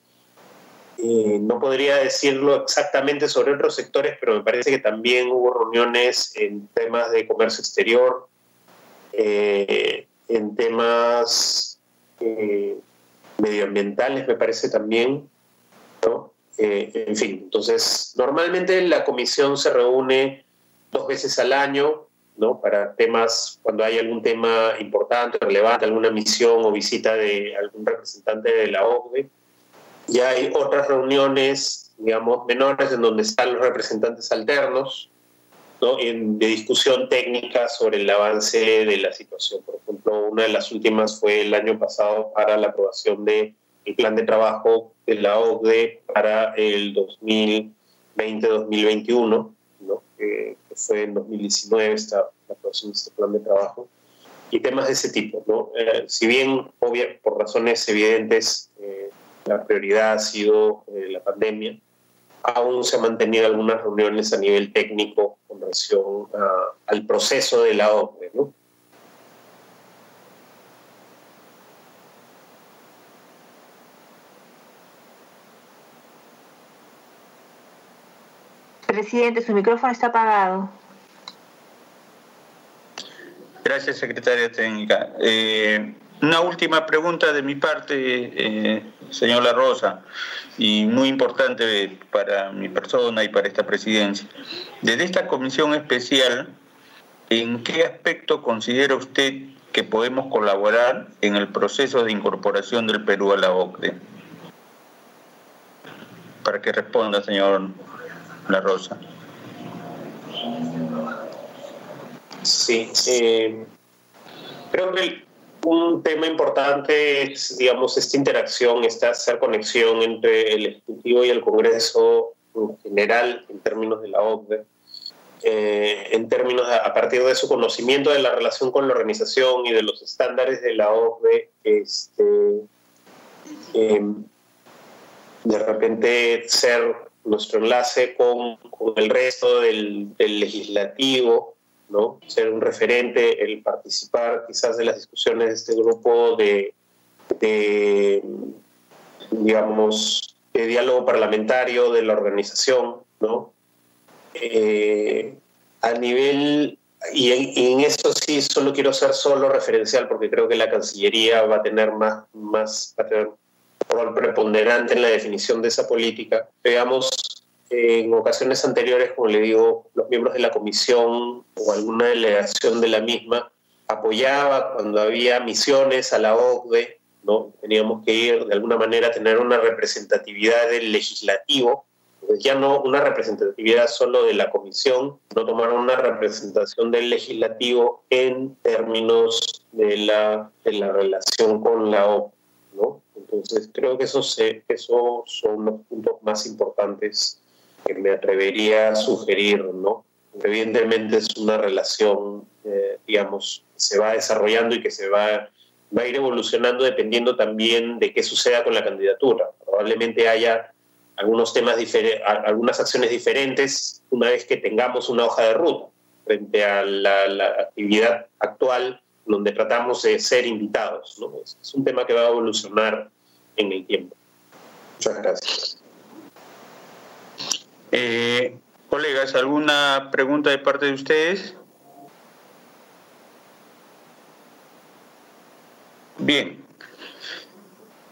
Eh, no podría decirlo exactamente sobre otros sectores, pero me parece que también hubo reuniones en temas de comercio exterior, eh, en temas eh, medioambientales, me parece también. ¿no? Eh, en fin, entonces, normalmente la comisión se reúne dos veces al año, ¿no? Para temas, cuando hay algún tema importante, relevante, alguna misión o visita de algún representante de la OCDE. Y hay otras reuniones, digamos, menores en donde están los representantes alternos, de discusión técnica sobre el avance de la situación. Por ejemplo, una de las últimas fue el año pasado para la aprobación del plan de trabajo de la OCDE para el 2020-2021, que, fue en 2019 esta, la aprobación de este plan de trabajo, y temas de ese tipo. ¿no? Eh, si bien, obvia, por razones evidentes, eh, la prioridad ha sido eh, la pandemia, aún se han mantenido algunas reuniones a nivel técnico con relación al proceso de la OCDE. ¿no? Presidente, su micrófono está apagado. Gracias, secretaria técnica. Eh, una última pregunta de mi parte, eh, señor La Rosa, y muy importante para mi persona y para esta presidencia. Desde esta comisión especial, ¿en qué aspecto considera usted que podemos colaborar en el proceso de incorporación del Perú a la OCDE? Para que responda, señor La Rosa. Sí, eh, creo que un tema importante es, digamos, esta interacción, esta hacer conexión entre el Ejecutivo y el Congreso en general, en términos de la OCDE, eh, en términos, a partir de su conocimiento de la relación con la organización y de los estándares de la OCDE, este, em, de repente ser nuestro enlace con, el resto del legislativo, ¿no? Ser un referente, el participar quizás de las discusiones de este grupo de, digamos, de diálogo parlamentario de la organización, ¿no? Eh, a nivel, y en, eso sí, solo quiero ser solo referencial porque creo que la Cancillería va a tener más, más va a tener rol preponderante en la definición de esa política. Veamos en ocasiones anteriores, como le digo, los miembros de la comisión o alguna delegación de la misma apoyaba cuando había misiones a la OCDE, ¿no? Teníamos que ir de alguna manera a tener una representatividad del legislativo, pues ya no una representatividad solo de la comisión, no tomar una representación del legislativo en términos de la, de la relación con la OCDE, ¿no? Entonces creo que esos, esos son los puntos más importantes que me atrevería a sugerir, ¿no? Evidentemente es una relación, eh, digamos, que se va desarrollando y que se va, va a ir evolucionando dependiendo también de qué suceda con la candidatura. Probablemente haya algunos temas algunas acciones diferentes una vez que tengamos una hoja de ruta frente a la, la actividad actual donde tratamos de ser invitados. ¿no? Es un tema que va a evolucionar en el tiempo. Muchas gracias. Eh, colegas, ¿alguna pregunta de parte de ustedes? Bien.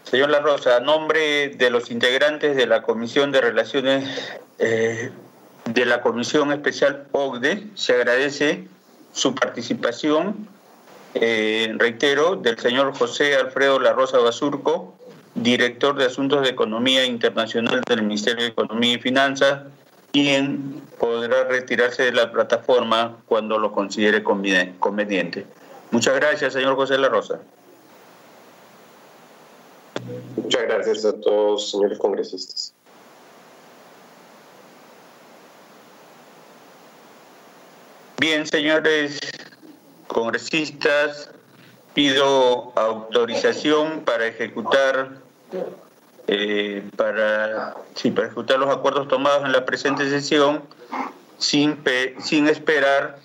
Señor La Rosa, a nombre de los integrantes de la Comisión de Relaciones eh, de la Comisión Especial OCDE, se agradece su participación, eh, reitero, del señor José Alfredo La Rosa Basurco, director de Asuntos de Economía Internacional del Ministerio de Economía y Finanzas, quien podrá retirarse de la plataforma cuando lo considere conveniente. Muchas gracias, señor José La Rosa. Muchas gracias a todos, señores congresistas. Bien, señores congresistas, pido autorización para ejecutar eh, para, para ejecutar los acuerdos tomados en la presente sesión sin, sin esperar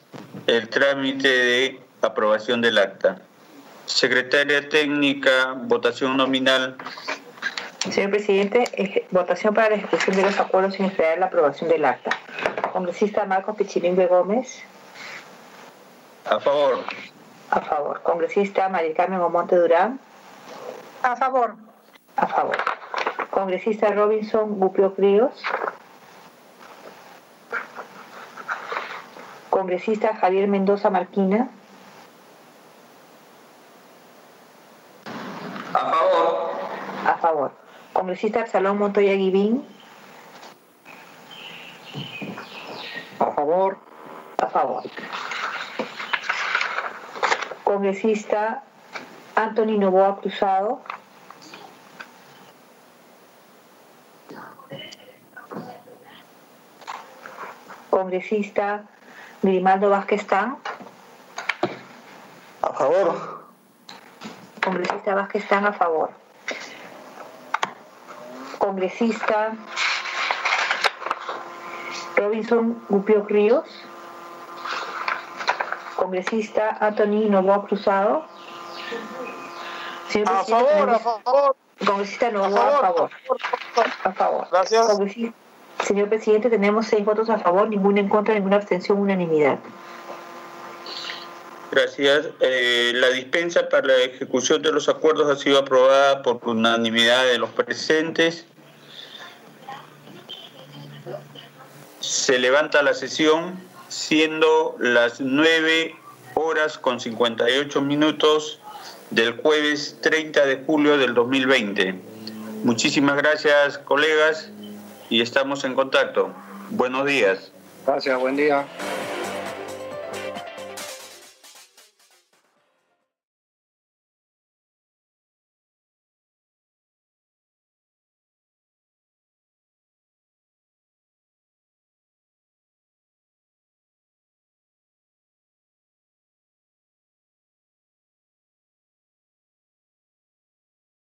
el trámite de aprobación del acta. Secretaria técnica, votación nominal. Señor presidente, votación para la ejecución de los acuerdos sin esperar la aprobación del acta. Congresista Marcos Pichilingüe Gómez. A favor. A favor. Congresista María Carmen Omonte Durán. A favor. A favor. Congresista Robinson Gupio Críos. Congresista Javier Mendoza Marquina. A favor. A favor. Congresista Absalón Montoya Guivín. A favor. A favor. Congresista Anthony Novoa Cruzado. Congresista Grimaldo Vázquez Tan. A favor. Congresista Vázquez Tan a favor. Congresista Robinson Gupio Ríos. Congresista Anthony Novoa Cruzado. a favor, a favor. Congresista Novoa a favor. A favor. Gracias. Señor presidente, tenemos seis votos a favor, ninguna en contra, ninguna abstención, unanimidad. Gracias. Eh, la dispensa para la ejecución de los acuerdos ha sido aprobada por unanimidad de los presentes. Se levanta la sesión siendo las 9 horas con 58 minutos del jueves 30 de julio del 2020. Muchísimas gracias, colegas y estamos en contacto. Buenos días. Gracias, buen día.